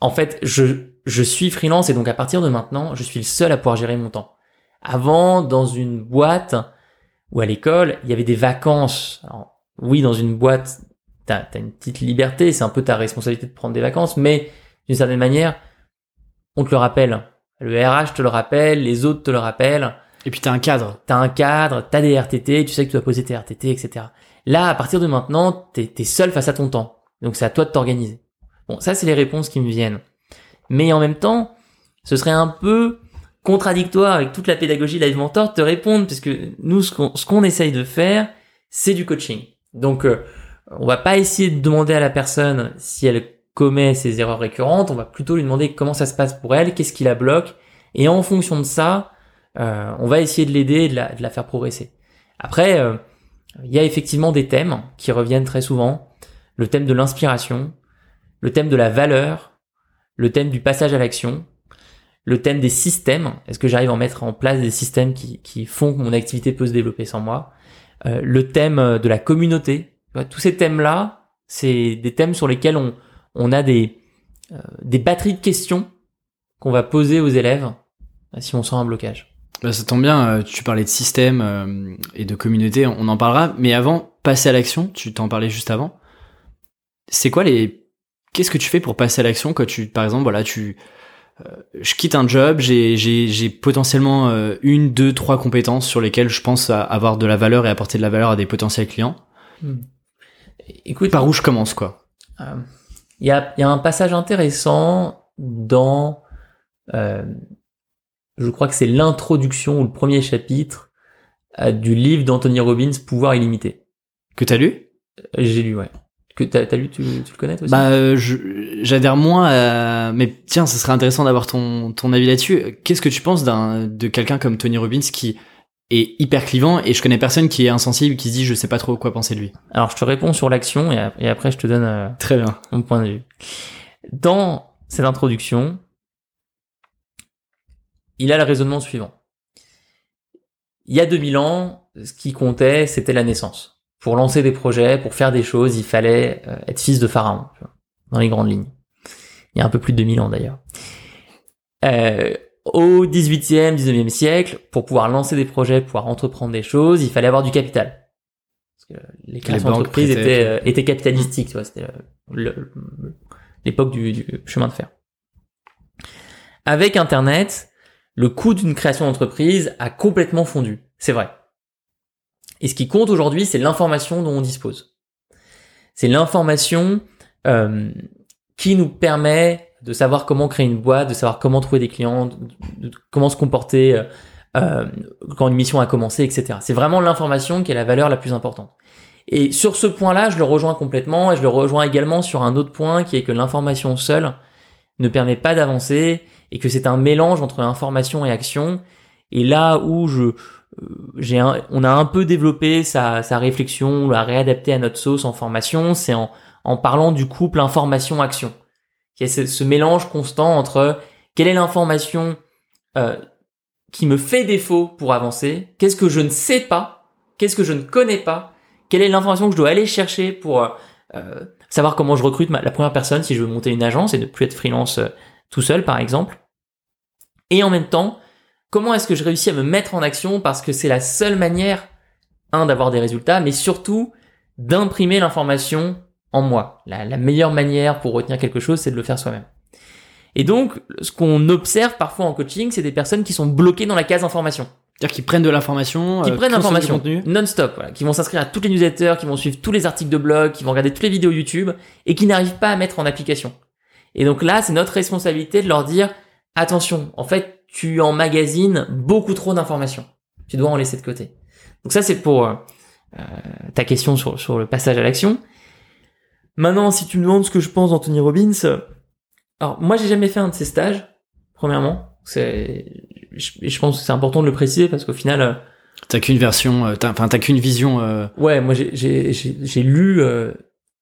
en fait, je, je suis freelance et donc à partir de maintenant, je suis le seul à pouvoir gérer mon temps. Avant, dans une boîte ou à l'école, il y avait des vacances. Alors, oui, dans une boîte, t'as as une petite liberté, c'est un peu ta responsabilité de prendre des vacances, mais d'une certaine manière, on te le rappelle. Le RH te le rappelle, les autres te le rappellent. Et puis t'as un cadre. T'as un cadre, t'as des RTT, tu sais que tu dois poser tes RTT, etc. Là, à partir de maintenant, t'es es seul face à ton temps. Donc c'est à toi de t'organiser. Bon, ça c'est les réponses qui me viennent. Mais en même temps, ce serait un peu contradictoire avec toute la pédagogie Live Mentor de te répondre, puisque nous, ce qu'on qu'on essaye de faire, c'est du coaching. Donc, euh, on va pas essayer de demander à la personne si elle commet ses erreurs récurrentes, on va plutôt lui demander comment ça se passe pour elle, qu'est-ce qui la bloque, et en fonction de ça, euh, on va essayer de l'aider et de la, de la, faire progresser. Après, euh, il y a effectivement des thèmes qui reviennent très souvent, le thème de l'inspiration, le thème de la valeur, le thème du passage à l'action, le thème des systèmes, est-ce que j'arrive à en mettre en place des systèmes qui, font que mon activité peut se développer sans moi, euh, le thème euh, de la communauté, tous ces thèmes-là, c'est des thèmes sur lesquels on, on a des, euh, des batteries de questions qu'on va poser aux élèves si on sent un blocage. Bah, ça tombe bien, tu parlais de système et de communauté, on en parlera, mais avant, passer à l'action, tu t'en parlais juste avant. C'est quoi les qu'est-ce que tu fais pour passer à l'action quand tu, par exemple, voilà, tu, euh, je quitte un job, j'ai, j'ai, j'ai potentiellement euh, une, deux, trois compétences sur lesquelles je pense avoir de la valeur et apporter de la valeur à des potentiels clients. Hmm. Écoute, par où je commence quoi? Il euh, y, a, y a un passage intéressant dans, je crois que c'est l'introduction ou le premier chapitre du livre d'Anthony Robbins, Pouvoir illimité. Que t'as lu? J'ai lu, ouais que t'as as lu, tu, tu, le connais aussi? Bah, euh, j'adhère moins. À... Mais tiens, ce serait intéressant d'avoir ton ton avis là-dessus. Qu'est-ce que tu penses d'un de quelqu'un comme Tony Robbins qui est hyper clivant et je connais personne qui est insensible qui se dit je sais pas trop quoi penser de lui? Alors je te réponds sur l'action et, et, après je te donne euh, très bien mon point de vue. Dans cette introduction, il a le raisonnement suivant. Il y a 2000 ans, ce qui comptait, c'était la naissance pour lancer des projets, pour faire des choses, il fallait euh, être fils de pharaon, dans les grandes lignes. Il y a un peu plus de 2000 ans d'ailleurs. Euh, au 18e, 19e siècle, pour pouvoir lancer des projets, pouvoir entreprendre des choses, il fallait avoir du capital. Parce que les créations d'entreprises étaient, euh, étaient capitalistiques, tu vois, c'était l'époque du, du chemin de fer. Avec Internet, le coût d'une création d'entreprise a complètement fondu. C'est vrai. Et ce qui compte aujourd'hui, c'est l'information dont on dispose. C'est l'information euh, qui nous permet de savoir comment créer une boîte, de savoir comment trouver des clients, de, comment se comporter euh, euh, quand une mission a commencé, etc. C'est vraiment l'information qui est la valeur la plus importante. Et sur ce point-là, je le rejoins complètement et je le rejoins également sur un autre point qui est que l'information seule ne permet pas d'avancer et que c'est un mélange entre information et action. Et là où je, j'ai on a un peu développé sa, sa réflexion, on l'a réadapté à notre sauce en formation, c'est en, en parlant du couple information-action. Qui est ce, mélange constant entre quelle est l'information euh, qui me fait défaut pour avancer, qu'est-ce que je ne sais pas, qu'est-ce que je ne connais pas, quelle est l'information que je dois aller chercher pour euh, euh savoir comment je recrute la première personne si je veux monter une agence et ne plus être freelance euh, tout seul par exemple. Et en même temps, comment est-ce que je réussis à me mettre en action parce que c'est la seule manière, un, d'avoir des résultats, mais surtout d'imprimer l'information en moi. La, meilleure manière pour retenir quelque chose, c'est de le faire soi-même. Et donc, ce qu'on observe parfois en coaching, c'est des personnes qui sont bloquées dans la case information. C'est-à-dire qu'ils prennent de l'information, qui euh, prennent l'information non-stop, voilà, qui vont s'inscrire à toutes les newsletters, qui vont suivre tous les articles de blog, qui vont regarder toutes les vidéos YouTube et qui n'arrivent pas à mettre en application. Et donc là, c'est notre responsabilité de leur dire attention, en fait, tu emmagasines beaucoup trop d'informations. Tu dois en laisser de côté. Donc ça, c'est pour euh, euh, ta question sur, sur le passage à l'action. Maintenant, si tu me demandes ce que je pense d'Anthony Robbins, alors moi, j'ai jamais fait un de ces stages. Premièrement, c'est, je, je pense que c'est important de le préciser parce qu'au final, euh, t'as qu'une version, enfin t'as qu'une vision. Ouais, moi j'ai j'ai j'ai lu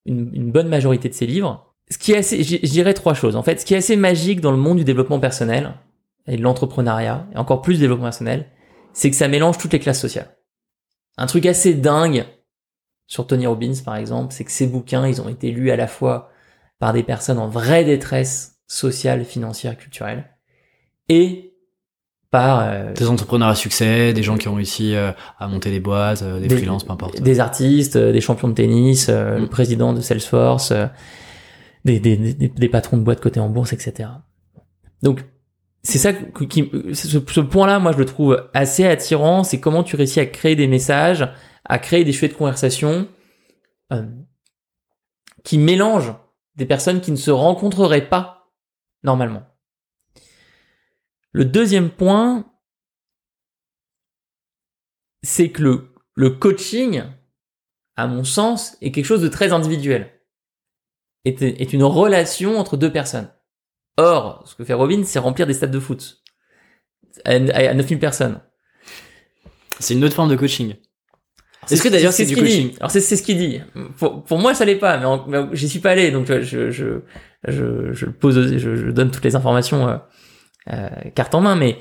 une, une bonne majorité de ses livres. Ce qui est assez, je dirais trois choses. En fait, ce qui est assez magique dans le monde du développement personnel, et de l'entrepreneuriat, et encore plus du développement personnel, c'est que ça mélange toutes les classes sociales. Un truc assez dingue sur Tony Robbins, par exemple, c'est que ses bouquins, ils ont été lus à la fois par des personnes en vraie détresse sociale, financière, culturelle, et par euh, Des entrepreneurs à succès, des gens qui ont réussi euh, à monter des boîtes, euh, des, Des- freelances, peu importe. des artistes, des champions de tennis, Mm. le président de Salesforce, des, des, des, patrons de boîtes cotées en bourse, etc. Donc, c'est ça qui, qui- ce, ce point-là, moi, je le trouve assez attirant. C'est comment tu réussis à créer des messages, à créer des sujets de conversation euh, qui mélangent des personnes qui ne se rencontreraient pas normalement. Le deuxième point, c'est que le, le coaching, à mon sens, est quelque chose de très individuel. Est, est une relation entre deux personnes. Or, ce que fait Robin, c'est remplir des stades de foot. À, à 9000 personnes. C'est une autre forme de coaching. Est-ce que d'ailleurs c'est ce du coaching dit. Alors c'est ce qu'il dit. Pour, pour moi ça l'est pas, mais, en- mais j'y suis pas allé, donc euh, je je je, je le pose, je, je donne toutes les informations euh, euh, carte en main, mais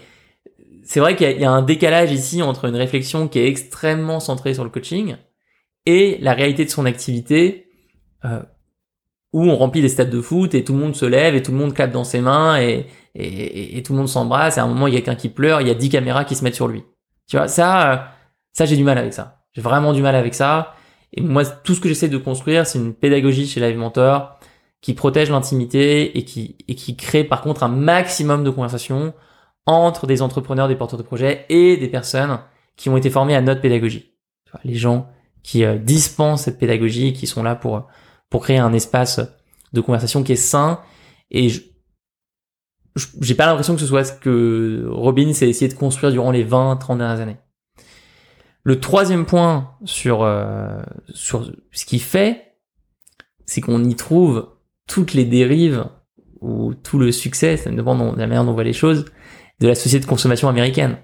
c'est vrai qu'il y, y a un décalage ici entre une réflexion qui est extrêmement centrée sur le coaching et la réalité de son activité euh, où on remplit des stades de foot et tout le monde se lève et tout le monde clappe dans ses mains et, et, et- tout le monde s'embrasse et à un moment il y a quelqu'un qui pleure, il y a 10 caméras qui se mettent sur lui. Tu vois, ça, euh, ça j'ai du mal avec ça. J'ai vraiment du mal avec ça. Et moi, tout ce que j'essaie de construire, c'est une pédagogie chez Live Mentor qui protège l'intimité et qui, et qui crée par contre un maximum de conversations entre des entrepreneurs, des porteurs de projets et des personnes qui ont été formées à notre pédagogie. Les gens qui euh, dispensent cette pédagogie, qui sont là pour, pour créer un espace de conversation qui est sain. Et je, j'ai pas l'impression que ce soit ce que Robin s'est essayé de construire durant les 20, 30 dernières années. Le troisième point sur, euh, sur ce qu'il fait, c'est qu'on y trouve toutes les dérives ou tout le succès, ça dépend de la manière dont on voit les choses, de la société de consommation américaine.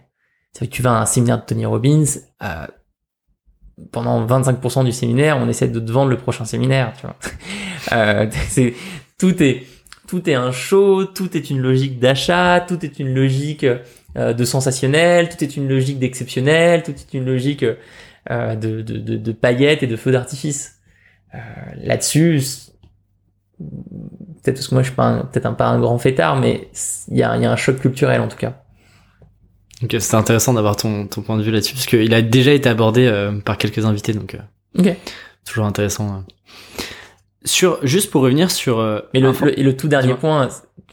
C'est que tu vas à un séminaire de Tony Robbins, euh, pendant 25% du séminaire, on essaie de te vendre le prochain séminaire, tu vois. [laughs] Euh, c'est, tout est, tout est un show, tout est une logique d'achat, tout est une logique euh, de sensationnel, tout est une logique d'exceptionnel, tout est une logique euh, de, de, de, paillettes et de feux d'artifice. Euh, là-dessus, peut-être parce que moi je suis peut-être pas un grand fêtard, mais il y a, y a un choc culturel en tout cas. Donc euh, c'était intéressant d'avoir ton, ton point de vue là-dessus, parce qu'il a déjà été abordé euh, par quelques invités, donc euh, Ok. toujours intéressant. euh. Sur, juste pour revenir sur... euh, Mais le, le- et le tout dernier point,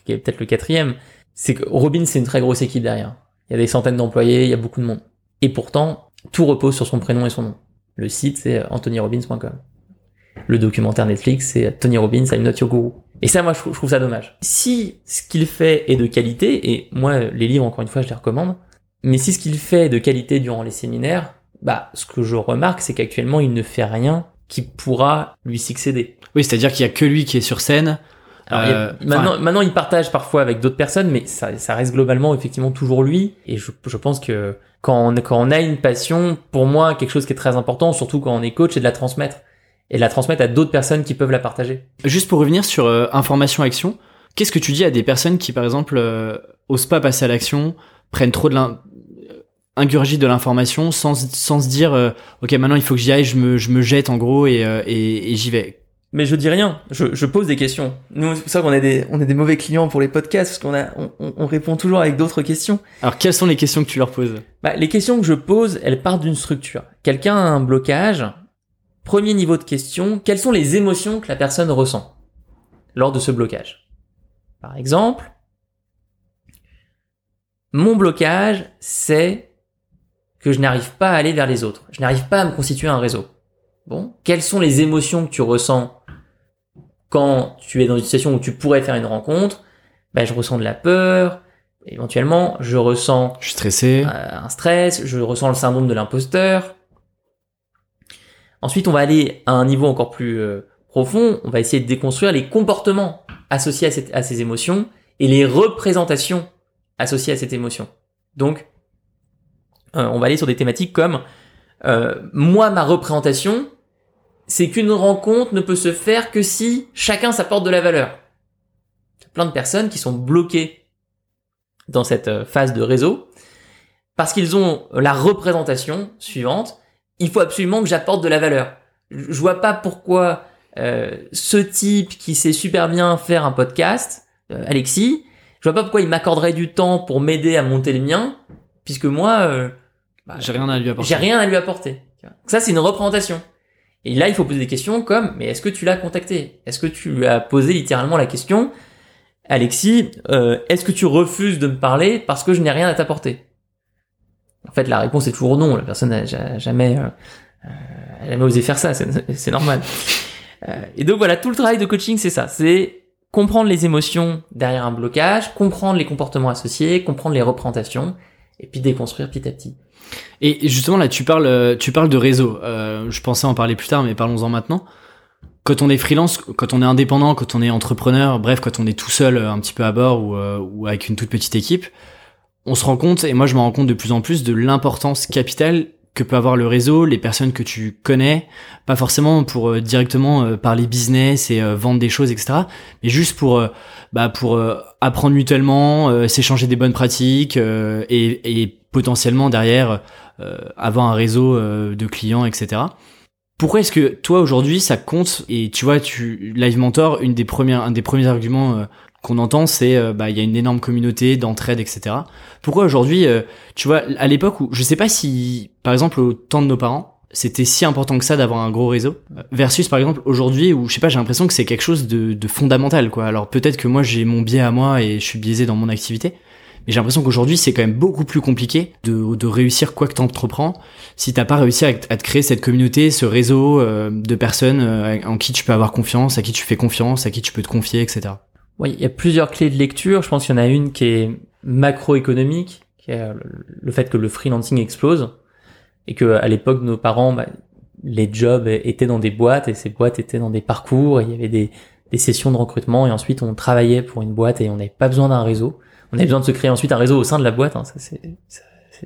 qui est peut-être le quatrième, c'est que Robin, c'est une très grosse équipe derrière. Il y a des centaines d'employés, il y a beaucoup de monde. Et pourtant, tout repose sur son prénom et son nom. Le site, c'est anthonyrobbins.com. Le documentaire Netflix, c'est Tony Robbins, I'm not your guru. Et ça, moi, je trouve, je trouve ça dommage. Si ce qu'il fait est de qualité, et moi, les livres, encore une fois, je les recommande, mais si ce qu'il fait de qualité durant les séminaires, bah, ce que je remarque, c'est qu'actuellement, il ne fait rien qui pourra lui succéder. Oui, c'est-à-dire qu'il y a que lui qui est sur scène. Alors, il y a- Euh, maintenant, enfin- maintenant, il partage parfois avec d'autres personnes, mais ça, ça reste globalement effectivement toujours lui. Et je, je pense que quand on, quand on a une passion, pour moi, quelque chose qui est très important, surtout quand on est coach, c'est de la transmettre. Et de la transmettre à d'autres personnes qui peuvent la partager. Juste pour revenir sur euh, information-action, qu'est-ce que tu dis à des personnes qui, par exemple, euh, osent pas passer à l'action, prennent trop de l'in... ingurgitent de l'information sans, sans se dire euh, ok maintenant il faut que j'y aille je me, je me jette en gros et, euh, et, et j'y vais Mais je dis rien, je, je pose des questions. Nous, c'est pour ça qu'on est des, on est des mauvais clients pour les podcasts, parce qu'on a, on répond toujours avec d'autres questions. alors quelles sont les questions que tu leur poses? Bah, les questions que je pose, elles partent d'une structure. Quelqu'un a un blocage. Premier niveau de question, quelles sont les émotions que la personne ressent lors de ce blocage? Par exemple, mon blocage, c'est que je n'arrive pas à aller vers les autres. Je n'arrive pas à me constituer un réseau. Bon, quelles sont les émotions que tu ressens quand tu es dans une situation où tu pourrais faire une rencontre? Ben, Je ressens de la peur, éventuellement, je ressens je suis stressé euh, un stress, je ressens le syndrome de l'imposteur. Ensuite, on va aller à un niveau encore plus euh, profond, on va essayer de déconstruire les comportements associés à, cette- à ces émotions et les représentations associées à cette émotion. Donc, on va aller sur des thématiques comme euh, moi, ma représentation, c'est qu'une rencontre ne peut se faire que si chacun s'apporte de la valeur. Plein de personnes qui sont bloquées dans cette phase de réseau parce qu'ils ont la représentation suivante. Il faut absolument que j'apporte de la valeur. Je vois pas pourquoi euh, ce type qui sait super bien faire un podcast, euh, Alexis, je vois pas pourquoi il m'accorderait du temps pour m'aider à monter le mien, puisque moi, euh, bah, j'ai rien à lui apporter. J'ai rien à lui apporter. Ça, c'est une représentation. Et là, il faut poser des questions comme, mais est-ce que tu l'as contacté? Est-ce que tu lui as posé littéralement la question, Alexis, est-ce que tu refuses de me parler parce que je n'ai rien à t'apporter? En fait, la réponse est toujours non. La personne n'a jamais, jamais osé faire ça. C'est normal. [laughs] Euh, et donc voilà, tout le travail de coaching, c'est ça. C'est comprendre les émotions derrière un blocage, comprendre les comportements associés, comprendre les représentations, et puis déconstruire petit à petit. Et justement là, tu parles, tu parles de réseau. Euh, je pensais en parler plus tard, mais parlons-en maintenant. Quand on est freelance, quand on est indépendant, quand on est entrepreneur, bref, quand on est tout seul un petit peu à bord ou, euh, ou avec une toute petite équipe, on se rend compte, et moi je me rends compte de plus en plus, de l'importance capitale que peut avoir le réseau, les personnes que tu connais, pas forcément pour euh, directement euh, parler business et euh, vendre des choses, etc. Mais juste pour bah pour apprendre mutuellement, s'échanger des bonnes pratiques et, et, potentiellement derrière avoir un réseau de clients, etc. Pourquoi est-ce que toi aujourd'hui ça compte? Et tu vois tu Live Mentor une des premières un des premiers arguments qu'on entend, c'est euh, bah il y a une énorme communauté d'entraide, etc. Pourquoi aujourd'hui, euh, tu vois, à l'époque où je sais pas si, par exemple, au temps de nos parents, c'était si important que ça d'avoir un gros réseau, versus par exemple aujourd'hui où je sais pas, j'ai l'impression que c'est quelque chose de, de, fondamental, quoi. Alors peut-être que moi j'ai mon biais à moi et je suis biaisé dans mon activité, mais j'ai l'impression qu'aujourd'hui c'est quand même beaucoup plus compliqué de, de réussir quoi que t'entreprends si t'as pas réussi à, à, te créer cette communauté, ce réseau euh, de personnes en qui tu peux avoir confiance, à qui tu fais confiance, à qui tu peux te confier, etc. Oui, il y a plusieurs clés de lecture. Je pense qu'il y en a une qui est macroéconomique, qui est le fait que le freelancing explose et que à l'époque nos parents, bah, les jobs étaient dans des boîtes et ces boîtes étaient dans des parcours. Et il y avait des, sessions de recrutement et ensuite on travaillait pour une boîte et on n'avait pas besoin d'un réseau. On avait besoin de se créer ensuite un réseau au sein de la boîte. Hein. Ça c'est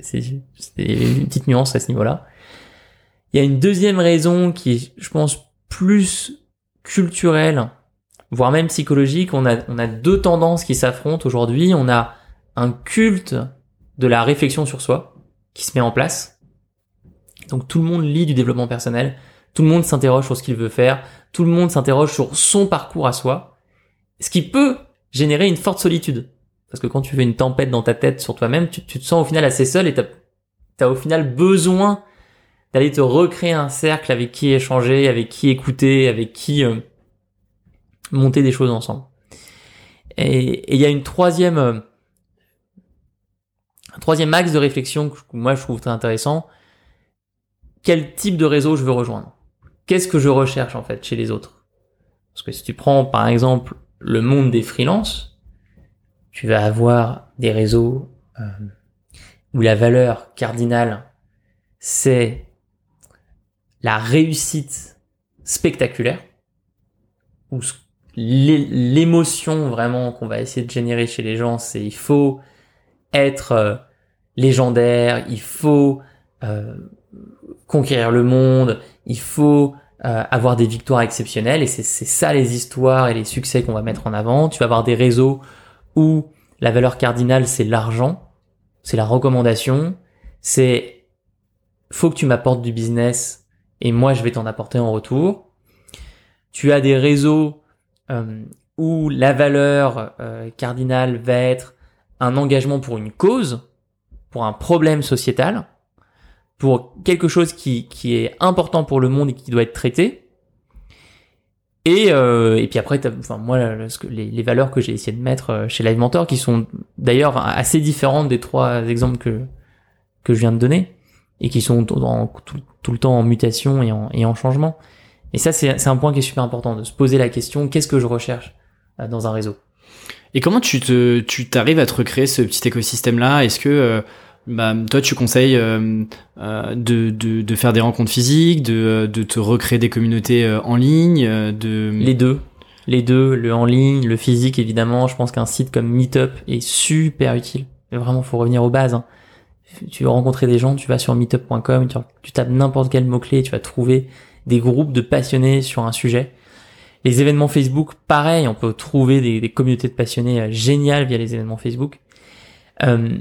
c'est une petite nuance à ce niveau-là. Il y a une deuxième raison qui est, je pense, plus culturelle voire même psychologique. On a, on a deux tendances qui s'affrontent aujourd'hui. On a un culte de la réflexion sur soi qui se met en place. Donc tout le monde lit du développement personnel, tout le monde s'interroge sur ce qu'il veut faire, tout le monde s'interroge sur son parcours à soi, ce qui peut générer une forte solitude. Parce que quand tu fais une tempête dans ta tête sur toi-même, tu, te sens au final assez seul et tu as au final besoin d'aller te recréer un cercle avec qui échanger, avec qui écouter, avec qui euh, monter des choses ensemble. Et il y a une troisième, euh, un troisième axe de réflexion que moi je trouve très intéressant. Quel type de réseau je veux rejoindre? Qu'est-ce que je recherche en fait chez les autres? Parce que si tu prends par exemple le monde des freelances, tu vas avoir des réseaux euh, où la valeur cardinale c'est la réussite spectaculaire, ou ce l'émotion vraiment qu'on va essayer de générer chez les gens, c'est il faut être euh, légendaire, il faut euh, conquérir le monde, il faut euh, avoir des victoires exceptionnelles et c'est ça les histoires et les succès qu'on va mettre en avant. Tu vas avoir des réseaux où la valeur cardinale c'est l'argent, c'est la recommandation, c'est faut que tu m'apportes du business et moi je vais t'en apporter en retour. Tu as des réseaux où la valeur euh, cardinale va être un engagement pour une cause, pour un problème sociétal, pour quelque chose qui, qui est important pour le monde et qui doit être traité. Et, euh, et puis après, enfin moi, les, les, valeurs que j'ai essayé de mettre euh, chez Live Mentor, qui sont d'ailleurs assez différentes des trois exemples que que je viens de donner, et qui sont tout, le temps en mutation et en changement. Et ça, c'est un point qui est super important, de se poser la question, qu'est-ce que je recherche euh, dans un réseau? Et comment tu te, tu t'arrives à te recréer ce petit écosystème-là? Est-ce que euh, bah, toi, tu conseilles euh, de, de, de, faire des rencontres physiques, de, de te recréer des communautés en ligne de... Les deux. Les deux, le en ligne, le physique, évidemment. Je pense qu'un site comme Meetup est super utile. Mais vraiment, faut revenir aux bases. Hein. Tu veux rencontrer des gens, tu vas sur meetup.com, tu, tu tapes n'importe quel mot-clé, tu vas trouver des groupes de passionnés sur un sujet. Les événements Facebook, pareil, on peut trouver des, communautés de passionnés euh, géniales via les événements Facebook. Euh,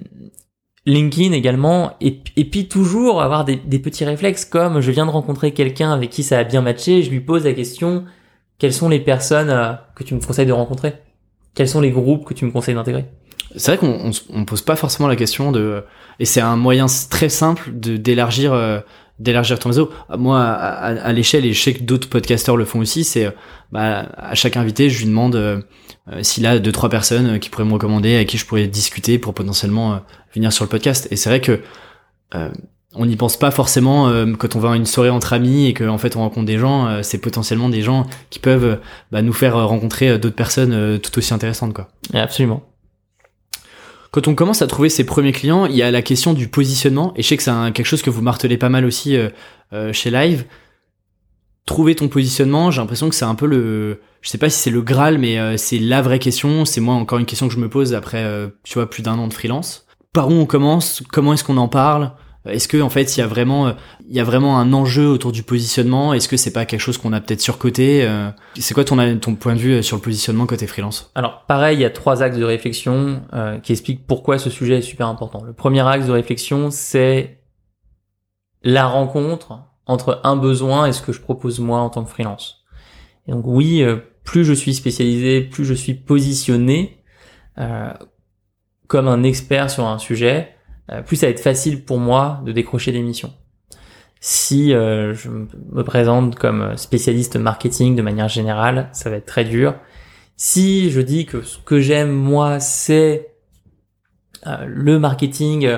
LinkedIn également, et, puis toujours avoir des, des, petits réflexes comme je viens de rencontrer quelqu'un avec qui ça a bien matché, je lui pose la question quelles sont les personnes euh, que tu me conseilles de rencontrer? Quels sont les groupes que tu me conseilles d'intégrer? C'est vrai qu'on on, pose pas forcément la question de et c'est un moyen très simple de d'élargir euh, d'élargir ton réseau. Moi, à, à, l'échelle, et je sais que d'autres podcasteurs le font aussi, c'est bah, à chaque invité, je lui demande euh, s'il a deux trois personnes qui pourraient me recommander, avec qui je pourrais discuter pour potentiellement venir sur le podcast. Et c'est vrai que euh, on n'y pense pas forcément euh, quand on va à une soirée entre amis et qu'en fait on rencontre des gens, euh, c'est potentiellement des gens qui peuvent bah, nous faire rencontrer d'autres personnes tout aussi intéressantes quoi. Absolument. Quand on commence à trouver ses premiers clients, il y a la question du positionnement et je sais que c'est quelque chose que vous martelez pas mal aussi chez Live. Trouver ton positionnement, j'ai l'impression que c'est un peu le, je sais pas si c'est le Graal, mais c'est la vraie question. C'est moi encore une question que je me pose après, tu vois, plus d'un an de freelance par où on commence, comment est-ce qu'on en parle? Est-ce que en fait il y a vraiment il y a vraiment un enjeu autour du positionnement? Est-ce que c'est pas quelque chose qu'on a peut-être surcoté? Euh, C'est quoi ton ton point de vue sur le positionnement côté freelance? Alors pareil, il y a trois axes de réflexion euh, qui expliquent pourquoi ce sujet est super important. Le premier axe de réflexion, c'est la rencontre entre un besoin et ce que je propose moi en tant que freelance. Donc oui, euh, plus je suis spécialisé, plus je suis positionné, comme un expert sur un sujet, euh, plus ça va être facile pour moi de décrocher des missions. Si euh, je me présente comme spécialiste marketing de manière générale, ça va être très dur. Si je dis que ce que j'aime moi, c'est euh, le marketing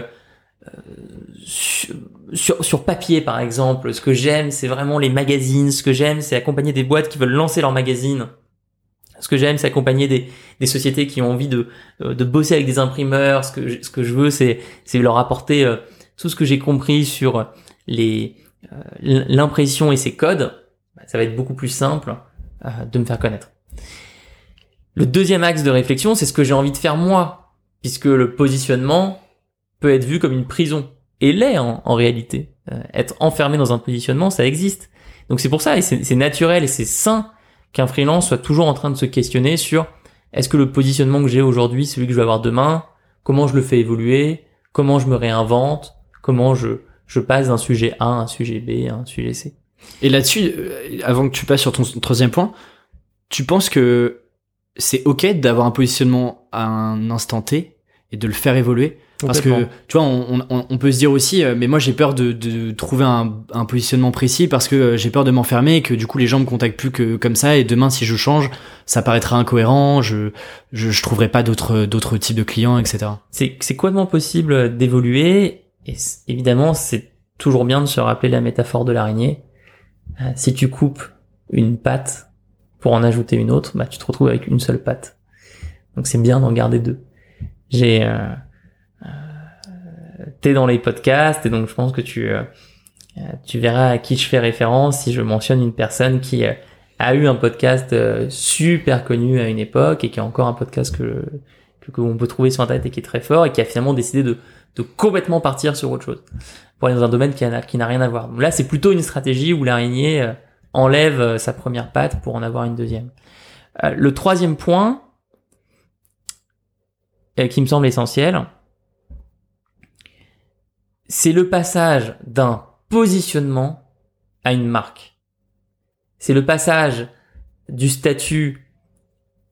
sur, sur, papier par exemple, ce que j'aime, c'est vraiment les magazines. Ce que j'aime, c'est accompagner des boîtes qui veulent lancer leur magazine ce que j'aime, c'est accompagner des, des, sociétés qui ont envie de, euh, de bosser avec des imprimeurs. Ce que je, ce que je veux, c'est, leur apporter euh, tout ce que j'ai compris sur les euh, l'impression et ses codes. Bah, ça va être beaucoup plus simple de me faire connaître. Le deuxième axe de réflexion, c'est ce que j'ai envie de faire moi, puisque le positionnement peut être vu comme une prison et l'est en, en, réalité. être enfermé dans un positionnement, ça existe. Donc c'est pour ça, et c'est naturel et c'est sain qu'un freelance soit toujours en train de se questionner sur est-ce que le positionnement que j'ai aujourd'hui, celui que je vais avoir demain, comment je le fais évoluer, comment je me réinvente, comment je, je passe d'un sujet A à un sujet B à un sujet C. Et là-dessus, euh, avant que tu passes sur ton troisième point, tu penses que c'est ok d'avoir un positionnement à un instant T et de le faire évoluer? Parce que tu vois, on, on, on, peut se dire aussi, euh, mais moi j'ai peur de, de trouver un, un, positionnement précis parce que euh, j'ai peur de m'enfermer et que du coup les gens me contactent plus que comme ça et demain si je change, ça paraîtra incohérent, je je, je trouverai pas d'autres d'autres types de clients, etc. C'est c'est complètement possible d'évoluer et évidemment c'est toujours bien de se rappeler la métaphore de l'araignée. Euh, si tu coupes une patte pour en ajouter une autre, bah tu te retrouves avec une seule patte. Donc c'est bien d'en garder deux. J'ai t'es dans les podcasts et donc je pense que tu euh, tu verras à qui je fais référence si je mentionne une personne qui euh, a eu un podcast euh, super connu à une époque et qui a encore un podcast que que on peut trouver sur internet et qui est très fort et qui a finalement décidé de de complètement partir sur autre chose pour aller dans un domaine qui n'a qui n'a rien à voir. Donc là, c'est plutôt une stratégie où l'araignée enlève sa première patte pour en avoir une deuxième. le troisième point qui me semble essentiel, c'est le passage d'un positionnement à une marque. C'est le passage du statut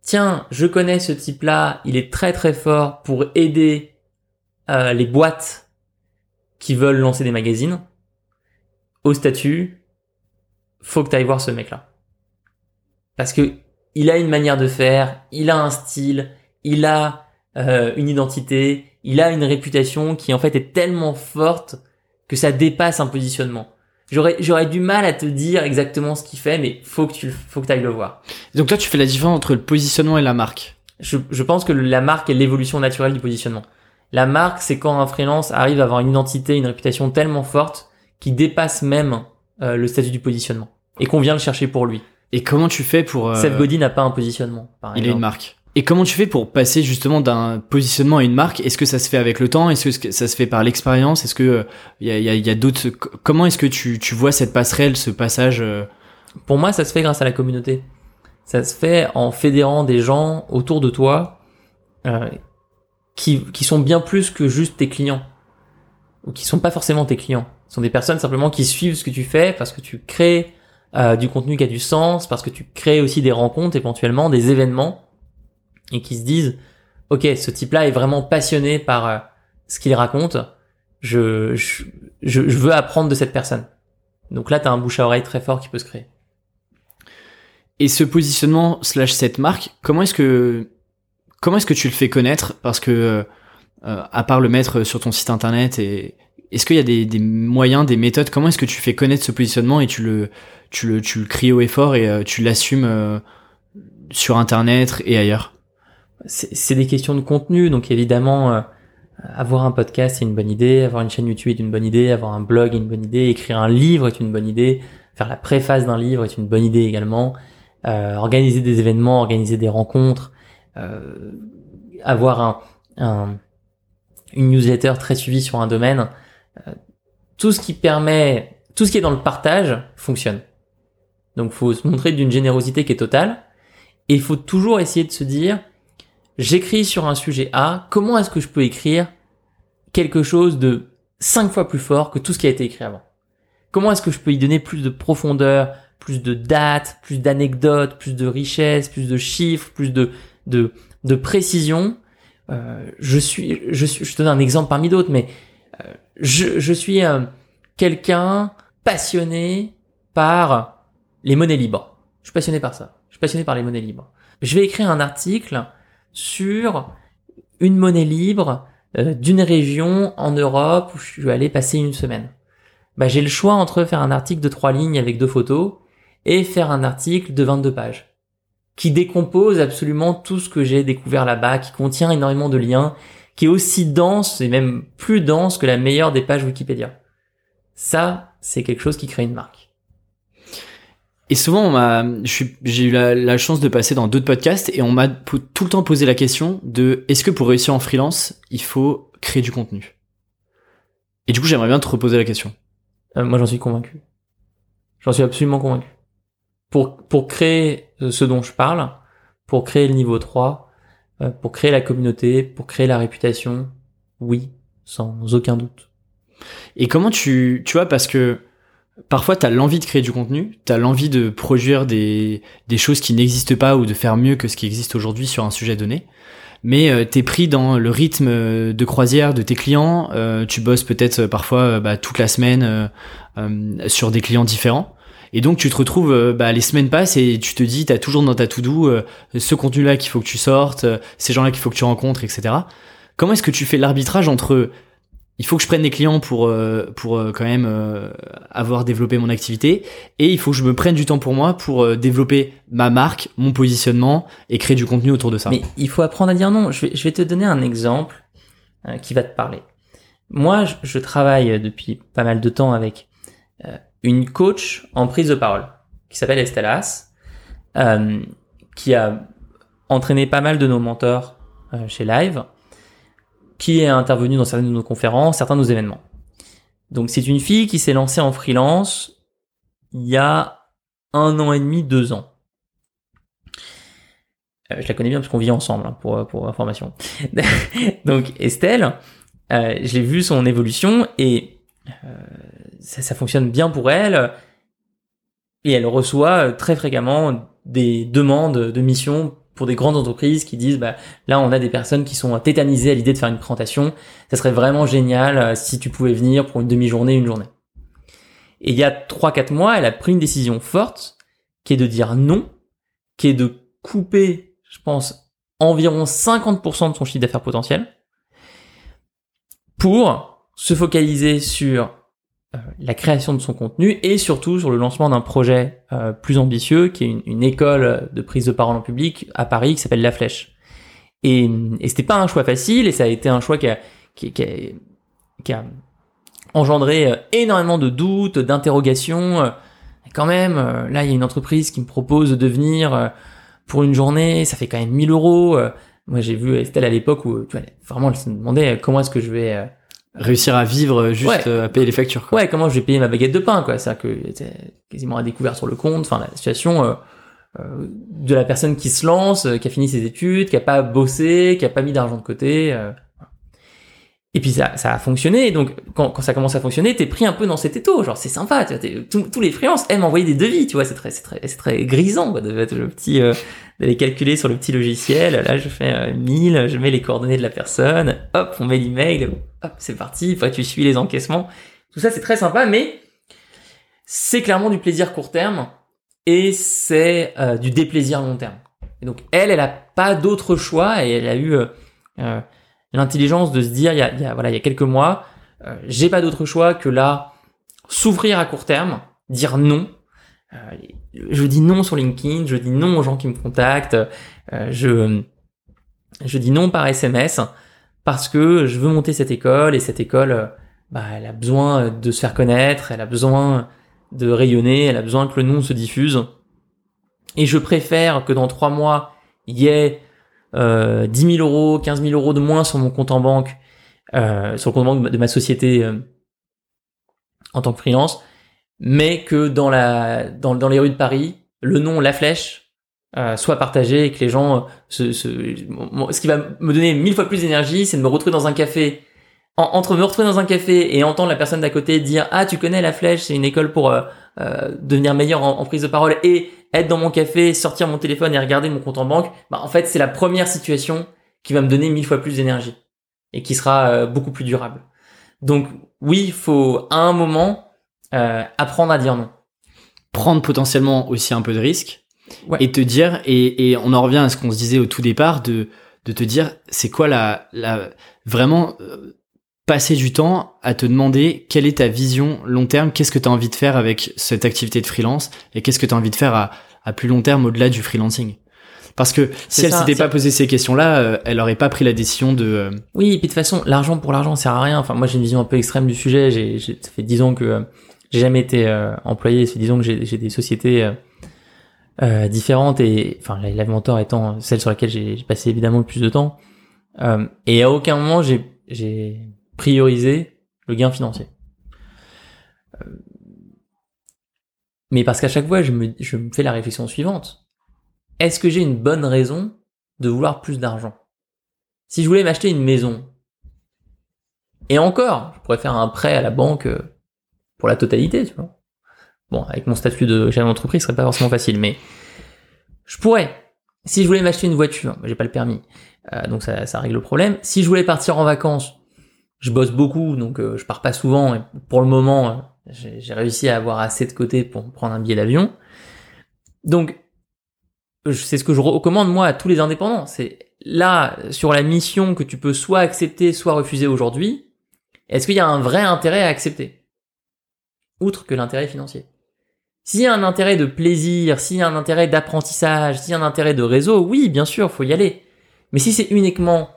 tiens, je connais ce type-là, il est très très fort pour aider euh, les boîtes qui veulent lancer des magazines, au statut, faut que tu voir ce mec-là. Parce que il a une manière de faire, il a un style, il a euh, une identité, il a une réputation qui en fait est tellement forte que ça dépasse un positionnement. J'aurais, j'aurais du mal à te dire exactement ce qu'il fait, mais faut que tu, faut que ailles le voir. Donc toi, tu fais la différence entre le positionnement et la marque. Je, je pense que la marque est l'évolution naturelle du positionnement. La marque, c'est quand un freelance arrive à avoir une identité, une réputation tellement forte qui dépasse même euh, le statut du positionnement et qu'on vient le chercher pour lui. Et comment tu fais pour euh... Seth Godin n'a pas un positionnement. Par il a une marque. Et comment tu fais pour passer justement d'un positionnement à une marque? Est-ce que ça se fait avec le temps? Est-ce que ça se fait par l'expérience? Est-ce que il euh, y a, y a, d'autres Comment est-ce que tu, tu vois cette passerelle, ce passage euh? Pour moi, ça se fait grâce à la communauté. Ça se fait en fédérant des gens autour de toi euh, qui, qui sont bien plus que juste tes clients ou qui sont pas forcément tes clients. Ce sont des personnes simplement qui suivent ce que tu fais parce que tu crées euh, du contenu qui a du sens, parce que tu crées aussi des rencontres éventuellement, des événements et qui se disent ok ce type-là est vraiment passionné par euh, ce qu'il raconte, je, je, je, veux apprendre de cette personne. Donc là, tu as un bouche à oreille très fort qui peut se créer. Et ce positionnement slash cette marque, comment est-ce que comment est-ce que tu le fais connaître? Parce que euh, à part le mettre sur ton site internet, et est-ce qu'il y a des, des, moyens, des méthodes? Comment est-ce que tu fais connaître ce positionnement et tu le tu le tu le cries haut et fort et euh, tu l'assumes euh, sur internet et ailleurs? C'est des questions de contenu, donc évidemment. avoir un podcast c'est une bonne idée, avoir une chaîne YouTube est une bonne idée, avoir un blog est une bonne idée, écrire un livre est une bonne idée, faire la préface d'un livre est une bonne idée également, organiser des événements, organiser des rencontres, avoir un, un, une newsletter très suivie sur un domaine, euh, tout ce qui permet, tout ce qui est dans le partage fonctionne. Donc, faut se montrer d'une générosité qui est totale. Et il faut toujours essayer de se dire, j'écris sur un sujet A, comment est-ce que je peux écrire quelque chose de cinq fois plus fort que tout ce qui a été écrit avant? Comment est-ce que je peux y donner plus de profondeur, plus de dates, plus d'anecdotes, plus de richesse, plus de chiffres, plus de, de, de précision? Euh, je suis, je suis, je te donne un exemple parmi d'autres, mais euh, je, je suis euh, quelqu'un passionné par les monnaies libres. Je suis passionné par ça. Je suis passionné par les monnaies libres. Je vais écrire un article sur une monnaie libre d'une région en Europe où je suis allé passer une semaine. Bah, j'ai le choix entre faire un article de trois lignes avec deux photos et faire un article de 22 pages qui décompose absolument tout ce que j'ai découvert là-bas, qui contient énormément de liens, qui est aussi dense et même plus dense que la meilleure des pages Wikipédia. Ça, c'est quelque chose qui crée une marque. Et souvent, on m'a, j'ai eu la, chance de passer dans d'autres podcasts et on m'a tout le temps posé la question de est-ce que pour réussir en freelance, il faut créer du contenu? Et du coup, j'aimerais bien te reposer la question. Euh, moi, j'en suis convaincu. J'en suis absolument convaincu pour, pour créer euh, ce dont je parle, pour créer le niveau 3, euh, pour créer la communauté, pour créer la réputation, oui, sans aucun doute. Et comment tu, tu vois, parce que parfois tu as l'envie de créer du contenu, tu as l'envie de produire des, des choses qui n'existent pas ou de faire mieux que ce qui existe aujourd'hui sur un sujet donné. Mais euh, tu es pris dans le rythme de croisière de tes clients, tu bosses peut-être parfois bah, toute la semaine sur des clients différents. Et donc tu te retrouves, euh, bah, les semaines passent et tu te dis, t'as toujours dans ta to-do euh, ce contenu-là qu'il faut que tu sortes, euh, ces gens-là qu'il faut que tu rencontres, etc. Comment est-ce que tu fais l'arbitrage entre il faut que je prenne des clients pour pour quand même avoir développé mon activité et il faut que je me prenne du temps pour moi pour développer ma marque, mon positionnement et créer du contenu autour de ça. Mais il faut apprendre à dire non. Je vais, je vais te donner un exemple qui va te parler. Moi, je, je, travaille depuis pas mal de temps avec une coach en prise de parole qui s'appelle Estelas, euh, qui a entraîné pas mal de nos mentors euh, chez Live, qui est intervenue dans certaines de nos conférences, certains de nos événements. Donc c'est une fille qui s'est lancée en freelance il y a un an et demi, deux ans. Euh, je la connais bien parce qu'on vit ensemble, hein, pour, pour information. [laughs] Donc Estelle, euh, j'ai vu son évolution et euh, ça, ça, fonctionne bien pour elle. Et elle reçoit euh, très fréquemment des demandes de missions pour des grandes entreprises qui disent bah là on a des personnes qui sont tétanisées à l'idée de faire une présentation, ça serait vraiment génial euh, si tu pouvais venir pour une demi-journée, une journée. Et il y a 3-4 mois, elle a pris une décision forte qui est de dire non, qui est de couper, je pense, environ 50% de son chiffre d'affaires potentiel pour se focaliser sur la création de son contenu et surtout sur le lancement d'un projet euh, plus ambitieux qui est une, une, école de prise de parole en public à Paris qui s'appelle La Flèche. Et, et c'était pas un choix facile et ça a été un choix qui a, qui, a, qui a engendré euh, énormément de doutes, d'interrogations. Quand même, là il y a une entreprise qui me propose de venir pour une journée, ça fait quand même 1000 euros. Moi j'ai vu Estelle à l'époque où tu vois, vraiment elle se demandait comment est-ce que je vais réussir à vivre juste euh, à payer les factures. Quoi. Ouais, comment je vais payer ma baguette de pain, quoi. C'est-à-dire que j'étais quasiment à découvert sur le compte. Enfin, la situation, euh, euh, de la personne qui se lance, qui a fini ses études, qui a pas bossé, qui a pas mis d'argent de côté. Et puis ça, ça a fonctionné. Donc quand, quand ça commence à fonctionner, t'es pris un peu dans cet étau. Genre c'est sympa. Tu vois, tous, les freelances aiment envoyer des devis. Tu vois, c'est très, c'est très, c'est très grisant quoi, de être le petit, euh, d'aller calculer sur le petit logiciel. Là, je fais euh, 1000, je mets les coordonnées de la personne. Hop, on met l'email. Hop, c'est parti. Après, tu suis les encaissements. Tout ça, c'est très sympa, mais c'est clairement du plaisir court terme et c'est euh, du déplaisir long terme. Et donc elle, elle a pas d'autre choix et elle a eu euh, euh l'intelligence de se dire, il y a, voilà, il y a quelques mois, euh, j'ai pas d'autre choix que là, s'ouvrir à court terme, dire non. Euh, je dis non sur LinkedIn, je dis non aux gens qui me contactent, euh, je, je dis non par SMS parce que je veux monter cette école et cette école, bah, elle a besoin de se faire connaître, elle a besoin de rayonner, elle a besoin que le nom se diffuse. Et je préfère que dans trois mois, il y ait euh, 10 000 euros, 15 000 euros de moins sur mon compte en banque, euh, sur le compte en banque de ma société euh, en tant que freelance, mais que dans la dans, dans les rues de Paris, le nom La Flèche euh, soit partagé et que les gens euh, se, se, ce qui va me donner mille fois plus d'énergie, c'est de me retrouver dans un café entre me retrouver dans un café et entendre la personne d'à côté dire ah tu connais la flèche c'est une école pour euh, devenir meilleur en, en, prise de parole et être dans mon café, sortir mon téléphone et regarder mon compte en banque, bah en fait c'est la première situation qui va me donner mille fois plus d'énergie et qui sera euh, beaucoup plus durable. Donc oui, faut à un moment euh, apprendre à dire non. Prendre potentiellement aussi un peu de risque ouais. et te dire et, et on en revient à ce qu'on se disait au tout départ de de te dire c'est quoi la la vraiment euh, passer du temps à te demander quelle est ta vision long terme, qu'est-ce que tu as envie de faire avec cette activité de freelance et qu'est-ce que tu as envie de faire à, à plus long terme au-delà du freelancing. Parce que si elle s'était pas posé ces questions-là, euh, elle aurait pas pris la décision de. Euh, oui, et puis de toute façon, l'argent pour l'argent sert à rien. Enfin, moi j'ai une vision un peu extrême du sujet. J'ai, ça fait dix ans que euh, j'ai jamais été employé. C'est disons que j'ai, des sociétés différentes et enfin Live Mentor étant celle sur laquelle j'ai, passé évidemment le plus de temps. et à aucun moment j'ai, prioriser le gain financier. Euh, mais parce qu'à chaque fois, je me, je me fais la réflexion suivante. Est-ce que j'ai une bonne raison de vouloir plus d'argent? Si je voulais m'acheter une maison, et encore, je pourrais faire un prêt à la banque euh, pour la totalité, tu vois. Bon, avec mon statut de chef d'entreprise, ce serait pas forcément facile, mais je pourrais. Si je voulais m'acheter une voiture, j'ai pas le permis, euh, donc ça, ça règle le problème. Si je voulais partir en vacances, je bosse beaucoup, donc euh, je pars pas souvent. Et pour le moment, euh, j'ai réussi à avoir assez de côté pour prendre un billet d'avion. Donc, c'est ce que je recommande moi à tous les indépendants. C'est là sur la mission que tu peux soit accepter, soit refuser aujourd'hui. Est-ce qu'il y a un vrai intérêt à accepter, outre que l'intérêt financier S'il y a un intérêt de plaisir, s'il y a un intérêt d'apprentissage, s'il y a un intérêt de réseau, oui, bien sûr, faut y aller. Mais si c'est uniquement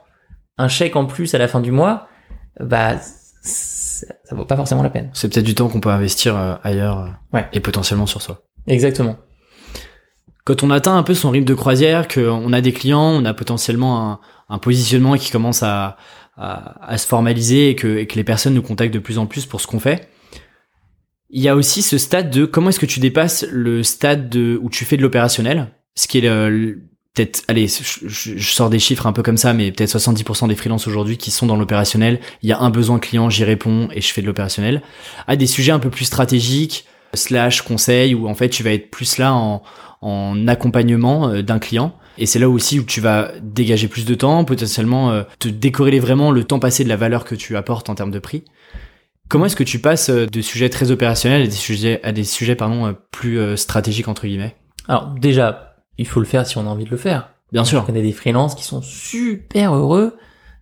un chèque en plus à la fin du mois, bah ça vaut pas forcément la peine. C'est peut-être du temps qu'on peut investir euh, ailleurs euh, ouais. et potentiellement sur soi. Exactement. Quand on atteint un peu son rythme de croisière, qu'on a des clients, on a potentiellement un, un positionnement qui commence à, à, à, se formaliser et que, et que les personnes nous contactent de plus en plus pour ce qu'on fait. Il y a aussi ce stade de comment est-ce que tu dépasses le stade de, où tu fais de l'opérationnel, ce qui est peut-être, allez, je, sors des chiffres un peu comme ça, mais peut-être 70% des freelances aujourd'hui qui sont dans l'opérationnel. Il y a un besoin client, j'y réponds et je fais de l'opérationnel. À des sujets un peu plus stratégiques, slash conseil, où en fait tu vas être plus là en, en accompagnement euh, d'un client. Et c'est là aussi où tu vas dégager plus de temps, potentiellement euh, te décorréler vraiment le temps passé de la valeur que tu apportes en termes de prix. Comment est-ce que tu passes euh, de sujets très opérationnels à des sujets, à des sujets pardon, plus stratégiques entre guillemets? Alors déjà, il faut le faire si on a envie de le faire. Bien sûr. On connaît des freelances qui sont super heureux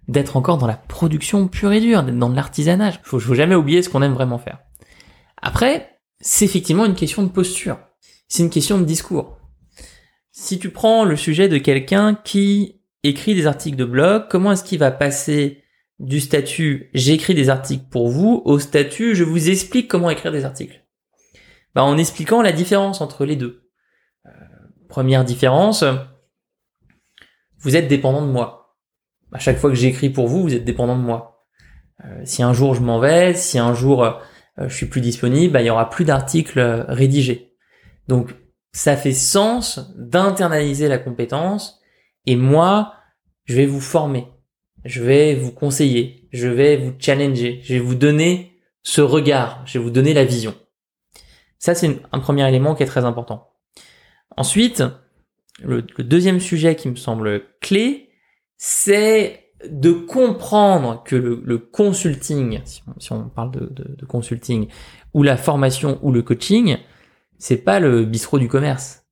d'être encore dans la production pure et dure, d'être dans de l'artisanage. Faut, faut jamais oublier ce qu'on aime vraiment faire. Après, c'est effectivement une question de posture. C'est une question de discours. Si tu prends le sujet de quelqu'un qui écrit des articles de blog, comment est-ce qu'il va passer du statut j'écris des articles pour vous au statut je vous explique comment écrire des articles bah, En expliquant la différence entre les deux. Première différence, vous êtes dépendant de moi. À chaque fois que j'écris pour vous, vous êtes dépendant de moi. Euh, si un jour je m'en vais, si un jour euh, je suis plus disponible, bah, il y aura plus d'articles euh, rédigés. Donc ça fait sens d'internaliser la compétence et moi, je vais vous former, je vais vous conseiller, je vais vous challenger, je vais vous donner ce regard, je vais vous donner la vision. Ça, c'est un premier élément qui est très important. Ensuite, le, deuxième sujet qui me semble clé, c'est de comprendre que le, consulting, si on, parle de, de, consulting, ou la formation ou le coaching, c'est pas le bistrot du commerce.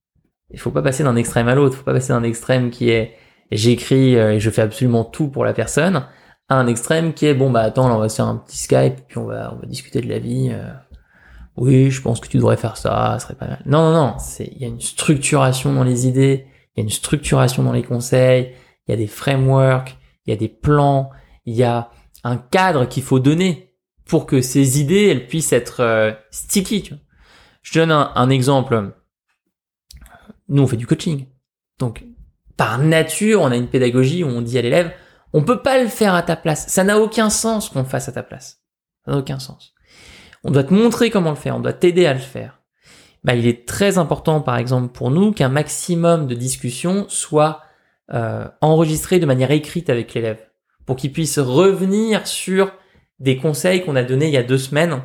Il faut pas passer d'un extrême à l'autre. Il faut pas passer d'un extrême qui est j'écris euh, et je fais absolument tout pour la personne, à un extrême qui est bon bah attends, là, on va se faire un petit Skype puis on va on va discuter de la vie. Euh. oui, je pense que tu devrais faire ça, ça serait pas mal. Non non non, il y a une structuration dans les idées, il y a une structuration dans les conseils, il y a des frameworks, il y a des plans, il y a un cadre qu'il faut donner pour que ces idées elles puissent être euh, sticky. Tu vois. Je donne un, exemple. Nous, on fait du coaching. Donc, par nature, on a une pédagogie où on dit à l'élève, on peut pas le faire à ta place. Ça n'a aucun sens qu'on le fasse à ta place. Ça n'a aucun sens. On doit te montrer comment le faire. On doit t'aider à le faire. Bah, il est très important, par exemple, pour nous, qu'un maximum de discussions soit euh, enregistré de manière écrite avec l'élève, pour qu'il puisse revenir sur des conseils qu'on a donnés il y a deux semaines,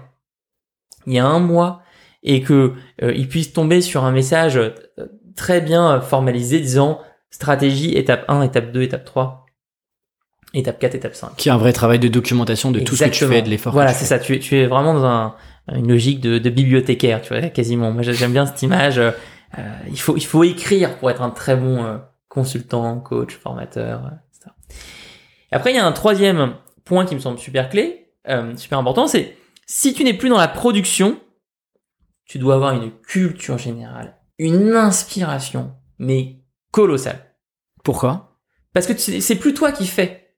il y a un mois, et que euh, il puisse tomber sur un message euh, très bien formalisé disant stratégie étape 1, étape 2, étape 3, étape 4, étape 5. Qui est un vrai travail de documentation de tout ce que tu fais, de l'effort. Voilà, c'est ça. Tu es, tu es vraiment dans un, une logique de, de bibliothécaire, tu vois, quasiment. Moi, j'aime bien cette image. Euh, il faut, il faut écrire pour être un très bon euh, consultant, coach, formateur, etc. Et après, il y a un troisième point qui me semble super clé, euh, super important, c'est si tu n'es plus dans la production, tu dois avoir une culture générale, une inspiration, mais colossale. Pourquoi? Parce que c'est plus toi qui fais.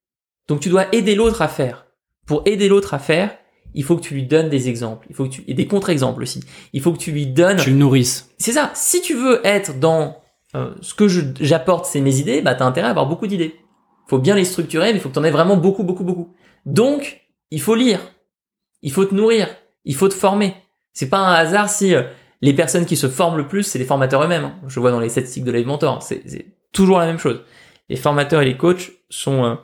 Donc tu dois aider l'autre à faire. Pour aider l'autre à faire, il faut que tu lui donnes des exemples, il faut que tu et des contre-exemples aussi. Il faut que tu lui donnes. Tu le nourrisses. C'est ça. Si tu veux être dans euh, ce que j'apporte, c'est mes idées, bah t'as intérêt à avoir beaucoup d'idées. Faut bien les structurer, mais il faut que t'en aies vraiment beaucoup, beaucoup, beaucoup. Donc, il faut lire, il faut te nourrir, il faut te former. C'est pas un hasard si euh, les personnes qui se forment le plus, c'est les formateurs eux-mêmes. Hein. Je vois dans les statistiques de Live Mentor, c'est toujours la même chose. Les formateurs et les coachs sont euh,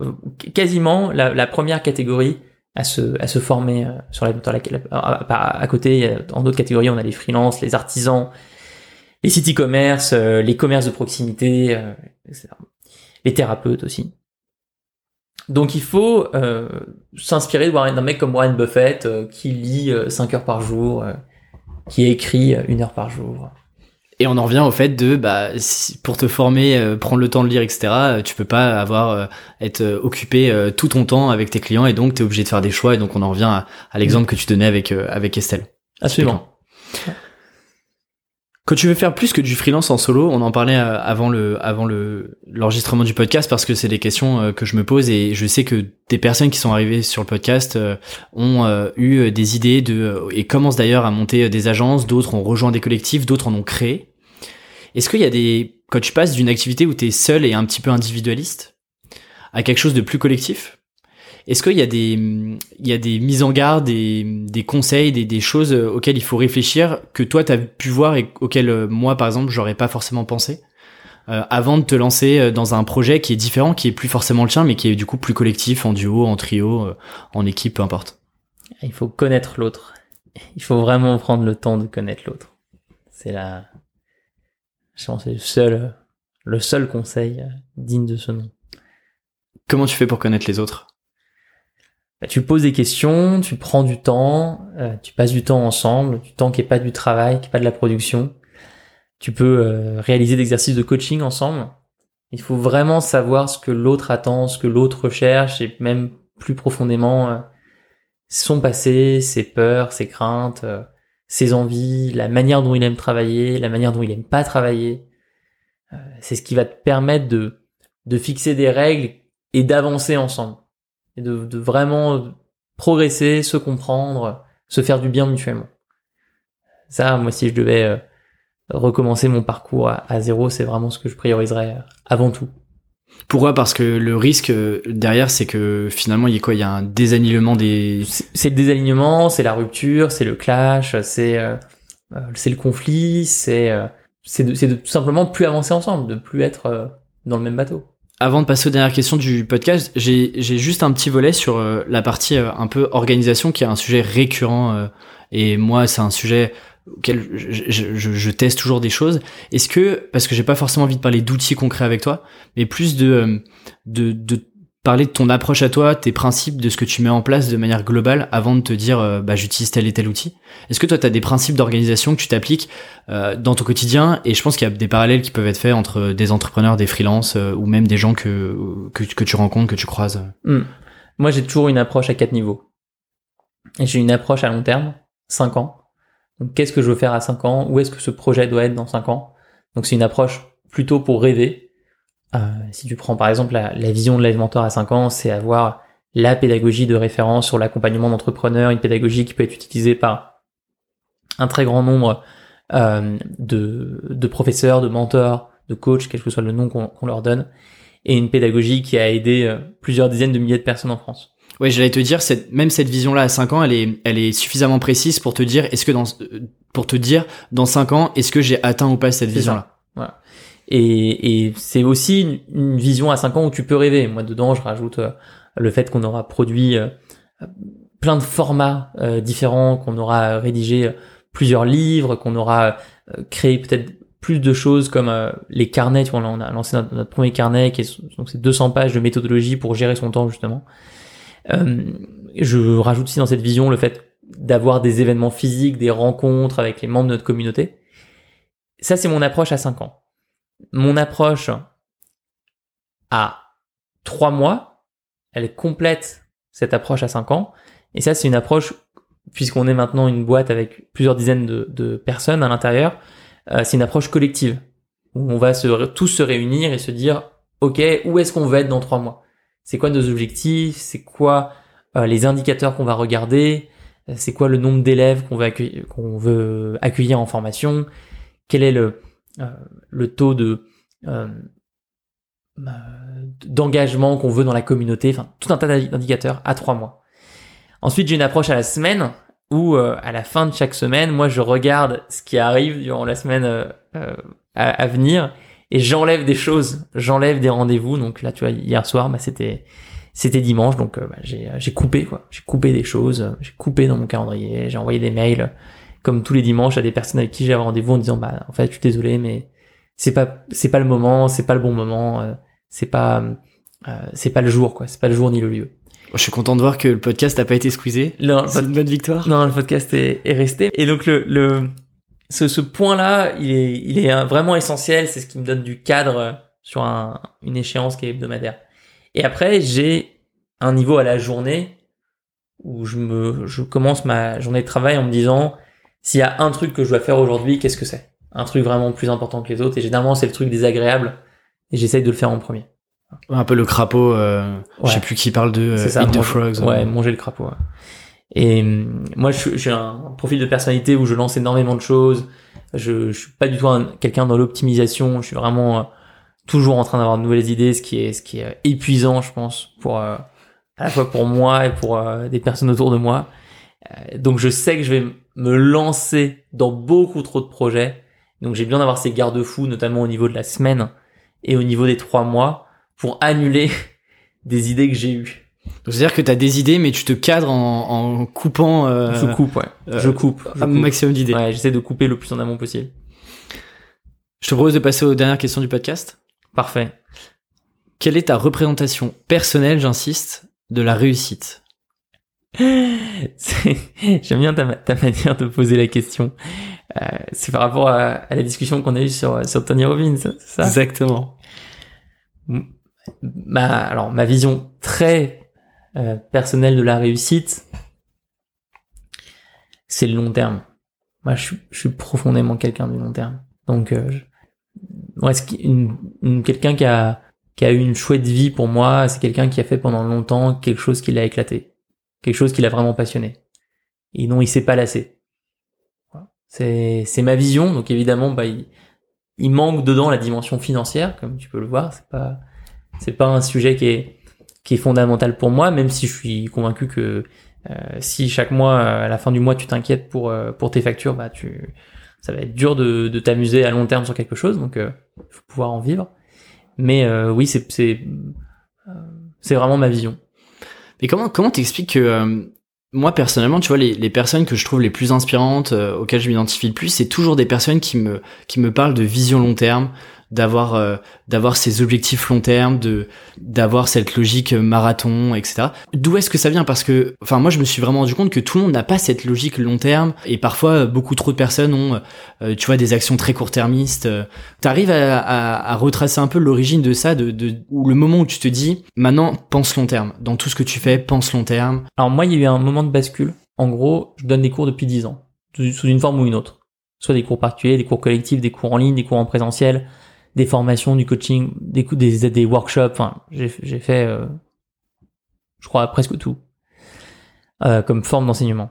euh, quasiment la, première catégorie à se, à se former sur Live. À, côté, en d'autres catégories, on a les freelances, les artisans, les sites e-commerce, les commerces de proximité. Les thérapeutes aussi. Donc il faut euh, s'inspirer d'un mec comme Warren Buffett euh, qui lit 5 euh, heures par jour, qui écrit une heure par jour. Et on en revient au fait de bah pour te former, prendre le temps de lire, etc. Tu peux pas avoir être occupé tout ton temps avec tes clients et donc tu es obligé de faire des choix. Et donc on en revient à, à l'exemple que tu donnais avec avec Estelle. Absolument. Quand tu veux faire plus que du freelance en solo, on en parlait euh, avant le avant le l'enregistrement du podcast parce que c'est des questions euh, que je me pose et je sais que des personnes qui sont arrivées sur le podcast euh, ont eu des idées de et commencent d'ailleurs à monter des agences, d'autres ont rejoint des collectifs, d'autres en ont créé. Est-ce qu'il y a des quand tu passes d'une activité où tu es seul et un petit peu individualiste à quelque chose de plus collectif? Est-ce qu'il y a des, il y a des mises en garde, des, des conseils, des, des choses auxquelles il faut réfléchir que toi tu as pu voir et auxquelles euh, moi par exemple j'aurais pas forcément pensé euh, avant de te lancer euh, dans un projet qui est différent, qui est plus forcément le tien, mais qui est du coup plus collectif, en duo, en trio, en équipe, peu importe? Il faut connaître l'autre. Il faut vraiment prendre le temps de connaître l'autre. C'est la, je pense, c'est le seul, le seul conseil digne de ce nom. Comment tu fais pour connaître les autres? Bah, tu poses des questions, tu prends du temps, euh, tu passes du temps ensemble, du temps qui est pas du travail, qui est pas de la production. Tu peux euh, réaliser des exercices de coaching ensemble. Il faut vraiment savoir ce que l'autre attend, ce que l'autre recherche et même plus profondément euh, son passé, ses peurs, ses craintes, ses envies, la manière dont il aime travailler, la manière dont il aime pas travailler. C'est ce qui va te permettre de, de fixer des règles et d'avancer ensemble et de, vraiment progresser, se comprendre, se faire du bien mutuellement. Ça, moi, si je devais euh, recommencer mon parcours à, zéro, c'est vraiment ce que je prioriserais euh, avant tout. Pourquoi? Parce que le risque euh, derrière, c'est que finalement, il y a quoi? Il y a un désalignement des. C'est le désalignement, c'est la rupture, c'est le clash, c'est euh, c'est le conflit, c'est euh, c'est de, de tout simplement plus avancer ensemble, de plus être dans le même bateau. Avant de passer aux dernières questions du podcast, j'ai juste un petit volet sur euh, la partie euh, un peu organisation qui est un sujet récurrent euh, et moi c'est un sujet auquel je, je- je- je teste toujours des choses. Est-ce que parce que j'ai pas forcément envie de parler d'outils concrets avec toi, mais plus de euh, de de parler de ton approche à toi, tes principes, de ce que tu mets en place de manière globale avant de te dire euh, bah j'utilise tel et tel outil. Est-ce que toi tu as des principes d'organisation que tu t'appliques euh, dans ton quotidien? Et je pense qu'il y a des parallèles qui peuvent être faits entre des entrepreneurs, des freelances euh, ou même des gens que, que tu rencontres, que tu croises. Hmm. Moi, j'ai toujours une approche à quatre niveaux. J'ai une approche à long terme, 5 ans. Donc, qu'est-ce que je veux faire à 5 ans? Où est-ce que ce projet doit être dans 5 ans? Donc, c'est une approche plutôt pour rêver. Euh, si tu prends par exemple la, la vision de Live Mentor à 5 ans, c'est avoir la pédagogie de référence sur l'accompagnement d'entrepreneurs, une pédagogie qui peut être utilisée par un très grand nombre euh, de, de professeurs, de mentors, de coachs, quel que soit le nom qu'on leur donne, et une pédagogie qui a aidé euh, plusieurs dizaines de milliers de personnes en France. Ouais, j'allais te dire, cette, même cette vision-là à 5 ans, elle est, elle est suffisamment précise pour te dire, est-ce que dans, euh, pour te dire, dans 5 ans, est-ce que j'ai atteint ou pas cette vision-là? Et, et c'est aussi une, une vision à 5 ans où tu peux rêver. Moi, dedans, je rajoute euh, le fait qu'on aura produit euh, plein de formats euh, différents, qu'on aura rédigé plusieurs livres, qu'on aura créé peut-être plus de choses comme les carnets. Tu on a lancé notre, notre premier carnet qui est donc c'est 200 pages de méthodologie pour gérer son temps justement. Euh, je rajoute aussi dans cette vision le fait d'avoir des événements physiques, des rencontres avec les membres de notre communauté. Ça, c'est mon approche à 5 ans. Mon approche à 3 mois, elle complète, cette approche à 5 ans. Et ça, c'est une approche, puisqu'on est maintenant une boîte avec plusieurs dizaines de, personnes à l'intérieur, euh, c'est une approche collective. Où on va tous se réunir et se dire, OK, où est-ce qu'on veut être dans 3 mois? C'est quoi nos objectifs? C'est quoi euh, les indicateurs qu'on va regarder? Euh, C'est quoi le nombre d'élèves qu'on veut, veut accueillir en formation? Quel est le, le taux de euh, euh, d'engagement qu'on veut dans la communauté, enfin tout un tas d'indicateurs à trois mois. Ensuite, j'ai une approche à la semaine où euh, à la fin de chaque semaine, moi je regarde ce qui arrive durant la semaine euh, euh, à, venir et j'enlève des choses, j'enlève des rendez-vous. Donc là, tu vois, hier soir, bah, c'était c'était dimanche, donc euh, bah, j'ai coupé quoi, j'ai coupé des choses, euh, j'ai coupé dans mon calendrier, j'ai envoyé des mails euh, comme tous les dimanches à des personnes avec qui j'ai rendez-vous en disant bah en fait je suis désolé mais c'est pas c'est pas le moment, c'est pas le bon moment, euh, c'est pas euh, c'est pas le jour quoi, c'est pas le jour ni le lieu. Je suis content de voir que le podcast n'a pas été squeezé. Non, C'est une bonne victoire. non, le podcast est, est resté. Et donc le, le ce, ce point-là, il est, il est vraiment essentiel. C'est ce qui me donne du cadre euh, sur un, une échéance qui est hebdomadaire. Et après, j'ai un niveau à la journée où je me, je commence ma journée de travail en me disant s'il y a un truc que je dois faire aujourd'hui, qu'est-ce que c'est? Un truc vraiment plus important que les autres. Et généralement, c'est le truc désagréable. Et j'essaye de le faire en premier. Un peu le crapaud, euh, je sais plus qui parle de euh, ça, Eat the Frogs. Ouais, euh. manger le crapaud. ouais. Et hum, moi, je j'ai un profil de personnalité où je lance énormément de choses. Je, je suis pas du tout un- quelqu'un dans l'optimisation. Je suis vraiment euh, toujours en train d'avoir de nouvelles idées, ce qui est, ce qui est euh, épuisant, je pense, pour euh, à la fois pour moi et pour euh, des personnes autour de moi. Euh, donc, je sais que je vais me lancer dans beaucoup trop de projets. Donc, j'ai besoin d'avoir ces garde-fous, notamment au niveau de la semaine et au niveau des trois mois, pour annuler [laughs] des idées que j'ai eues. C'est-à-dire que tu as des idées, mais tu te cadres en, en coupant euh, Je coupe, ouais. euh, je coupe. Je un coupe. maximum d'idées. Ouais, j'essaie de couper le plus en amont possible. Je te propose de passer aux dernières questions du podcast. Parfait. Quelle est ta représentation personnelle, j'insiste, de la réussite? J'aime bien ta, ma- ta manière de poser la question. Euh, c'est par rapport à, à la discussion qu'on a eue sur, sur Tony Robbins, c'est ça? Exactement. ma, alors, ma vision très euh, personnelle de la réussite, c'est le long terme. Moi, je suis, je suis profondément quelqu'un du long terme. Donc, euh, je- une- quelqu'un qui a, qui a eu une chouette vie pour moi, c'est quelqu'un qui a fait pendant longtemps quelque chose qui l'a éclaté. Quelque chose qui l'a vraiment passionné. Et dont il s'est pas lassé. C'est, c'est ma vision. Donc, évidemment, bah, il, il manque dedans la dimension financière, comme tu peux le voir. C'est pas, c'est pas un sujet qui est qui est fondamental pour moi, même si je suis convaincu que Euh, si chaque mois, à la fin du mois, tu t'inquiètes pour pour tes factures, bah tu, ça va être dur de, de t'amuser à long terme sur quelque chose. Donc, il faut pouvoir en vivre. Mais oui, c'est c'est c'est vraiment ma vision. Et comment comment t'expliques que moi personnellement, tu vois, les, les, personnes que je trouve les plus inspirantes, auxquelles je m'identifie le plus, c'est toujours des personnes qui me qui me parlent de vision long terme, d'avoir euh, d'avoir ces objectifs long terme, de d'avoir cette logique marathon, etc. D'où est-ce que ça vient? Parce que, enfin, moi, je me suis vraiment rendu compte que tout le monde n'a pas cette logique long terme, et parfois beaucoup trop de personnes ont, euh, tu vois, des actions très court-termistes. T'arrives à, à, à, retracer un peu l'origine de ça, de, de ou le moment où tu te dis, maintenant, pense long terme. Dans tout ce que tu fais, pense long terme. Alors moi, il y a eu un moment de bascule. En gros, je donne des cours depuis 10 ans, sous une forme ou une autre. Soit des cours particuliers, des cours collectifs, des cours en ligne, des cours en présentiel, des formations, du coaching, des, des, des workshops. Enfin, j'ai fait, euh, je crois, presque tout euh, comme forme d'enseignement.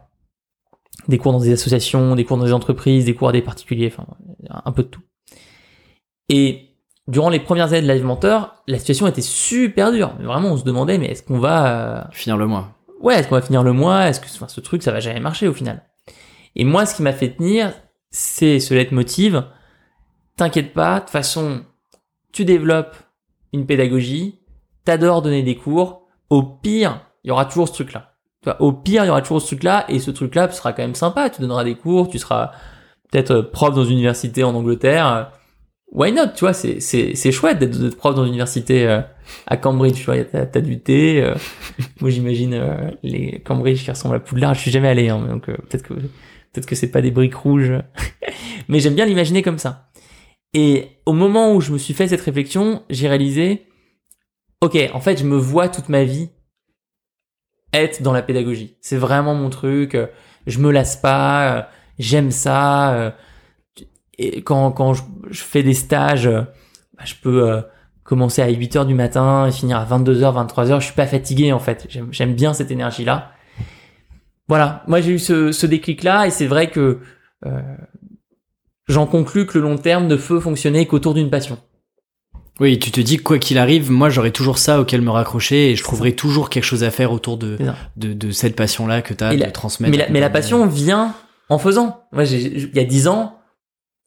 Des cours dans des associations, des cours dans des entreprises, des cours à des particuliers, enfin, un peu de tout. Et durant les premières années de Live Mentor, la situation était super dure. Vraiment, on se demandait, mais est-ce qu'on va... Euh, finir le mois Ouais, est-ce qu'on va finir le mois? Est-ce que enfin, ce truc, ça va jamais marcher au final? Et moi, ce qui m'a fait tenir, c'est ce leitmotiv t'inquiète pas, de toute façon, tu développes une pédagogie, t'adores donner des cours, au pire, il y aura toujours ce truc-là. Au pire, il y aura toujours ce truc-là, et ce truc-là sera quand même sympa, tu donneras des cours, tu seras peut-être euh, prof dans une université en Angleterre. Why not, tu vois, c'est, chouette d'être, prof dans une université euh, à Cambridge, tu vois, t'as, t'as du thé. Euh. [laughs] moi, j'imagine les Cambridge qui ressemblent à Poudlard, je suis jamais allé, hein, donc peut-être que peut-être que c'est pas des briques rouges. [laughs] Mais j'aime bien l'imaginer comme ça. Et au moment où je me suis fait cette réflexion, j'ai réalisé, ok, en fait, je me vois toute ma vie être dans la pédagogie. C'est vraiment mon truc. Euh, je me lasse pas. Euh, j'aime ça. Euh, et quand, quand je, fais des stages, bah, je peux commencer à 8 heures du matin et finir à 22 heures, 23 heures. Je suis pas fatigué, en fait. J'aime bien cette énergie-là. Voilà. Moi, j'ai eu ce, ce déclic-là et c'est vrai que j'en conclus que le long terme ne peut fonctionner qu'autour d'une passion. Oui, tu te dis quoi qu'il arrive, moi j'aurai toujours ça auquel me raccrocher et je trouverai toujours quelque chose à faire autour de, de, de, cette passion-là que tu as de transmettre. Mais la, mais la passion vient en faisant. Moi, il y a dix ans,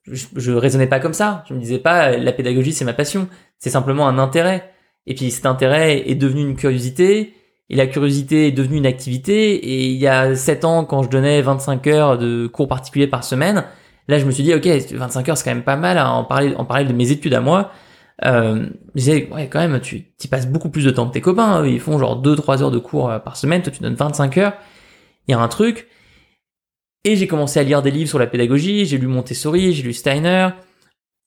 je, je raisonnais pas comme ça. Je me disais pas la pédagogie c'est ma passion. C'est simplement un intérêt. Et puis cet intérêt est devenu une curiosité. Et la curiosité est devenue une activité. Et il y a sept ans, quand je donnais 25 heures de cours particuliers par semaine, Là, je me suis dit, ok, 25 heures, c'est quand même pas mal à en parler, en parler de mes études à moi. Euh, je disais, ouais, quand même, tu y passes beaucoup plus de temps que tes copains. Ils font genre 2-3 heures de cours euh, par semaine. Toi, tu donnes 25 heures. Il y a un truc. Et j'ai commencé à lire des livres sur la pédagogie. J'ai lu Montessori, j'ai lu Steiner.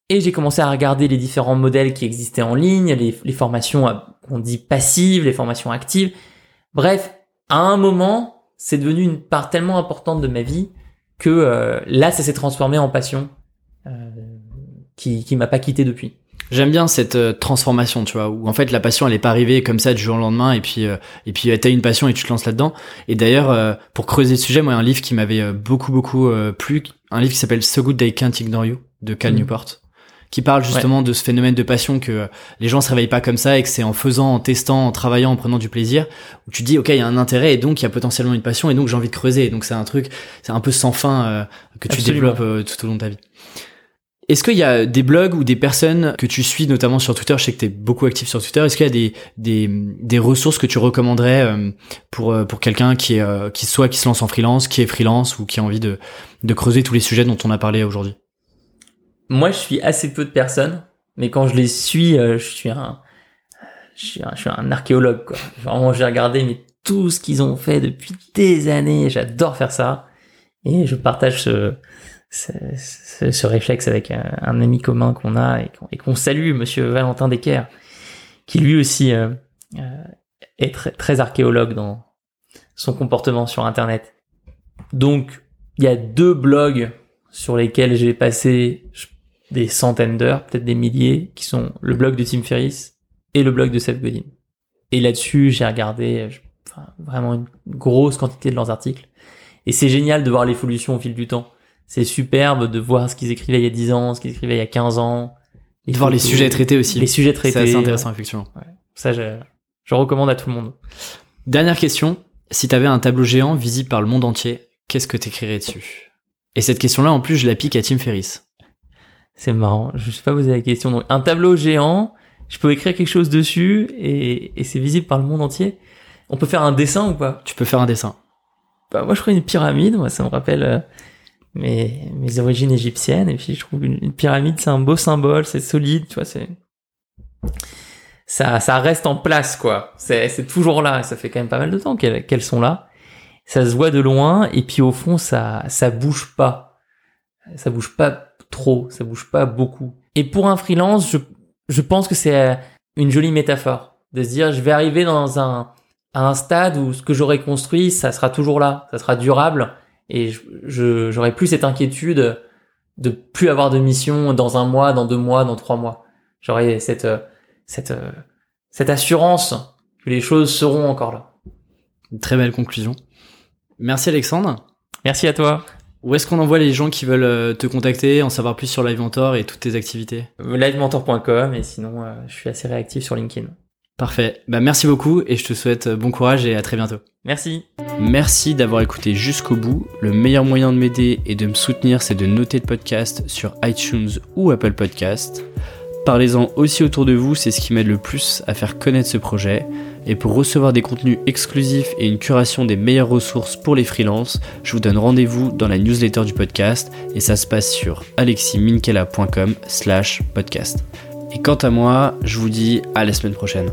Et j'ai commencé à regarder les différents modèles qui existaient en ligne, les, les formations euh, qu'on dit passives, les formations actives. Bref, à un moment, c'est devenu une part tellement importante de ma vie que euh, là, ça s'est transformé en passion euh, qui, qui m'a pas quitté depuis. J'aime bien cette euh, transformation, tu vois, où en fait la passion elle est pas arrivée comme ça du jour au lendemain et puis et puis t'as une passion et tu te lances là-dedans. Et d'ailleurs, pour creuser le sujet, moi, un livre qui m'avait beaucoup beaucoup plu, un livre qui s'appelle So Good They Can't Ignore You de Cal mm. Newport qui parle justement de ce phénomène de passion que les gens se réveillent pas comme ça et que c'est en faisant, en testant, en travaillant, en prenant du plaisir où tu dis ok il y a un intérêt et donc il y a potentiellement une passion et donc j'ai envie de creuser. donc c'est un truc, c'est un peu sans fin euh, que tu développes euh, tout au long de ta vie. Est-ce qu'il y a des blogs ou des personnes que tu suis notamment sur Twitter? Je sais que tu es beaucoup actif sur Twitter. Est-ce qu'il y a des, des, des, ressources que tu recommanderais euh, pour, pour quelqu'un qui, est, qui soit qui se lance en freelance, qui est freelance ou qui a envie de, de creuser tous les sujets dont on a parlé aujourd'hui? Moi, je suis assez peu de personnes, mais quand je les suis, euh, je suis un, je suis un, je suis un archéologue, quoi. Vraiment, j'ai regardé mais tout ce qu'ils ont fait depuis des années. J'adore faire ça, et je partage ce, ce, ce, réflexe avec un, ami commun qu'on a et qu'on salue, Monsieur Valentin Decker, qui lui aussi euh, euh, est très, très archéologue dans son comportement sur Internet. Donc, il y a deux blogs sur lesquels j'ai passé, des centaines d'heures, peut-être des milliers, qui sont le blog de Tim Ferriss et le blog de Seth Godin. Et là-dessus, j'ai regardé vraiment une grosse quantité de leurs articles. Et c'est génial de voir l'évolution au fil du temps. C'est superbe de voir ce qu'ils écrivaient il y a 10 ans, ce qu'ils écrivaient il y a 15 ans. De voir les sujets traités aussi. Les sujets traités. C'est assez intéressant, effectivement. Ça, je, je recommande à tout le monde. Dernière question. Si t'avais un tableau géant visible par le monde entier, qu'est-ce que t'écrirais dessus? Et cette question-là, en plus, je la pique à Tim Ferriss. C'est marrant, je sais pas poser la question. Donc, un tableau géant, je peux écrire quelque chose dessus et, et c'est visible par le monde entier. On peut faire un dessin ou pas? Tu peux faire un dessin. Bah, moi, je ferais une pyramide. Moi, ça me rappelle euh, mes, mes origines égyptiennes. Et puis, je trouve une, une pyramide, c'est un beau symbole, c'est solide, tu vois, c'est ça, ça reste en place, quoi. C'est, c'est toujours là. Ça fait quand même pas mal de temps qu'elles, qu'elles sont là. Ça se voit de loin. Et puis, au fond, ça, ça bouge pas. Ça bouge pas trop. Ça bouge pas beaucoup. Et pour un freelance, je, je pense que c'est une jolie métaphore. De se dire, je vais arriver dans un, à un stade où ce que j'aurais construit, ça sera toujours là. Ça sera durable. Et je, je, j'aurai plus cette inquiétude de plus avoir de mission dans un mois, dans deux mois, dans trois mois. J'aurai cette, cette, cette assurance que les choses seront encore là. Une très belle conclusion. Merci Alexandre. Merci à toi. Où est-ce qu'on envoie les gens qui veulent euh, te contacter, en savoir plus sur Live Mentor et toutes tes activités Livementor.com et sinon euh, je suis assez réactif sur LinkedIn. Parfait. Bah merci beaucoup et je te souhaite euh, bon courage et à très bientôt. Merci. Merci d'avoir écouté jusqu'au bout. Le meilleur moyen de m'aider et de me soutenir, c'est de noter le podcast sur iTunes ou Apple Podcast. Parlez-en aussi autour de vous, c'est ce qui m'aide le plus à faire connaître ce projet. Et pour recevoir des contenus exclusifs et une curation des meilleures ressources pour les freelances, je vous donne rendez-vous dans la newsletter du podcast et ça se passe sur aleximinkela.com slash podcast. Et quant à moi, je vous dis à la semaine prochaine.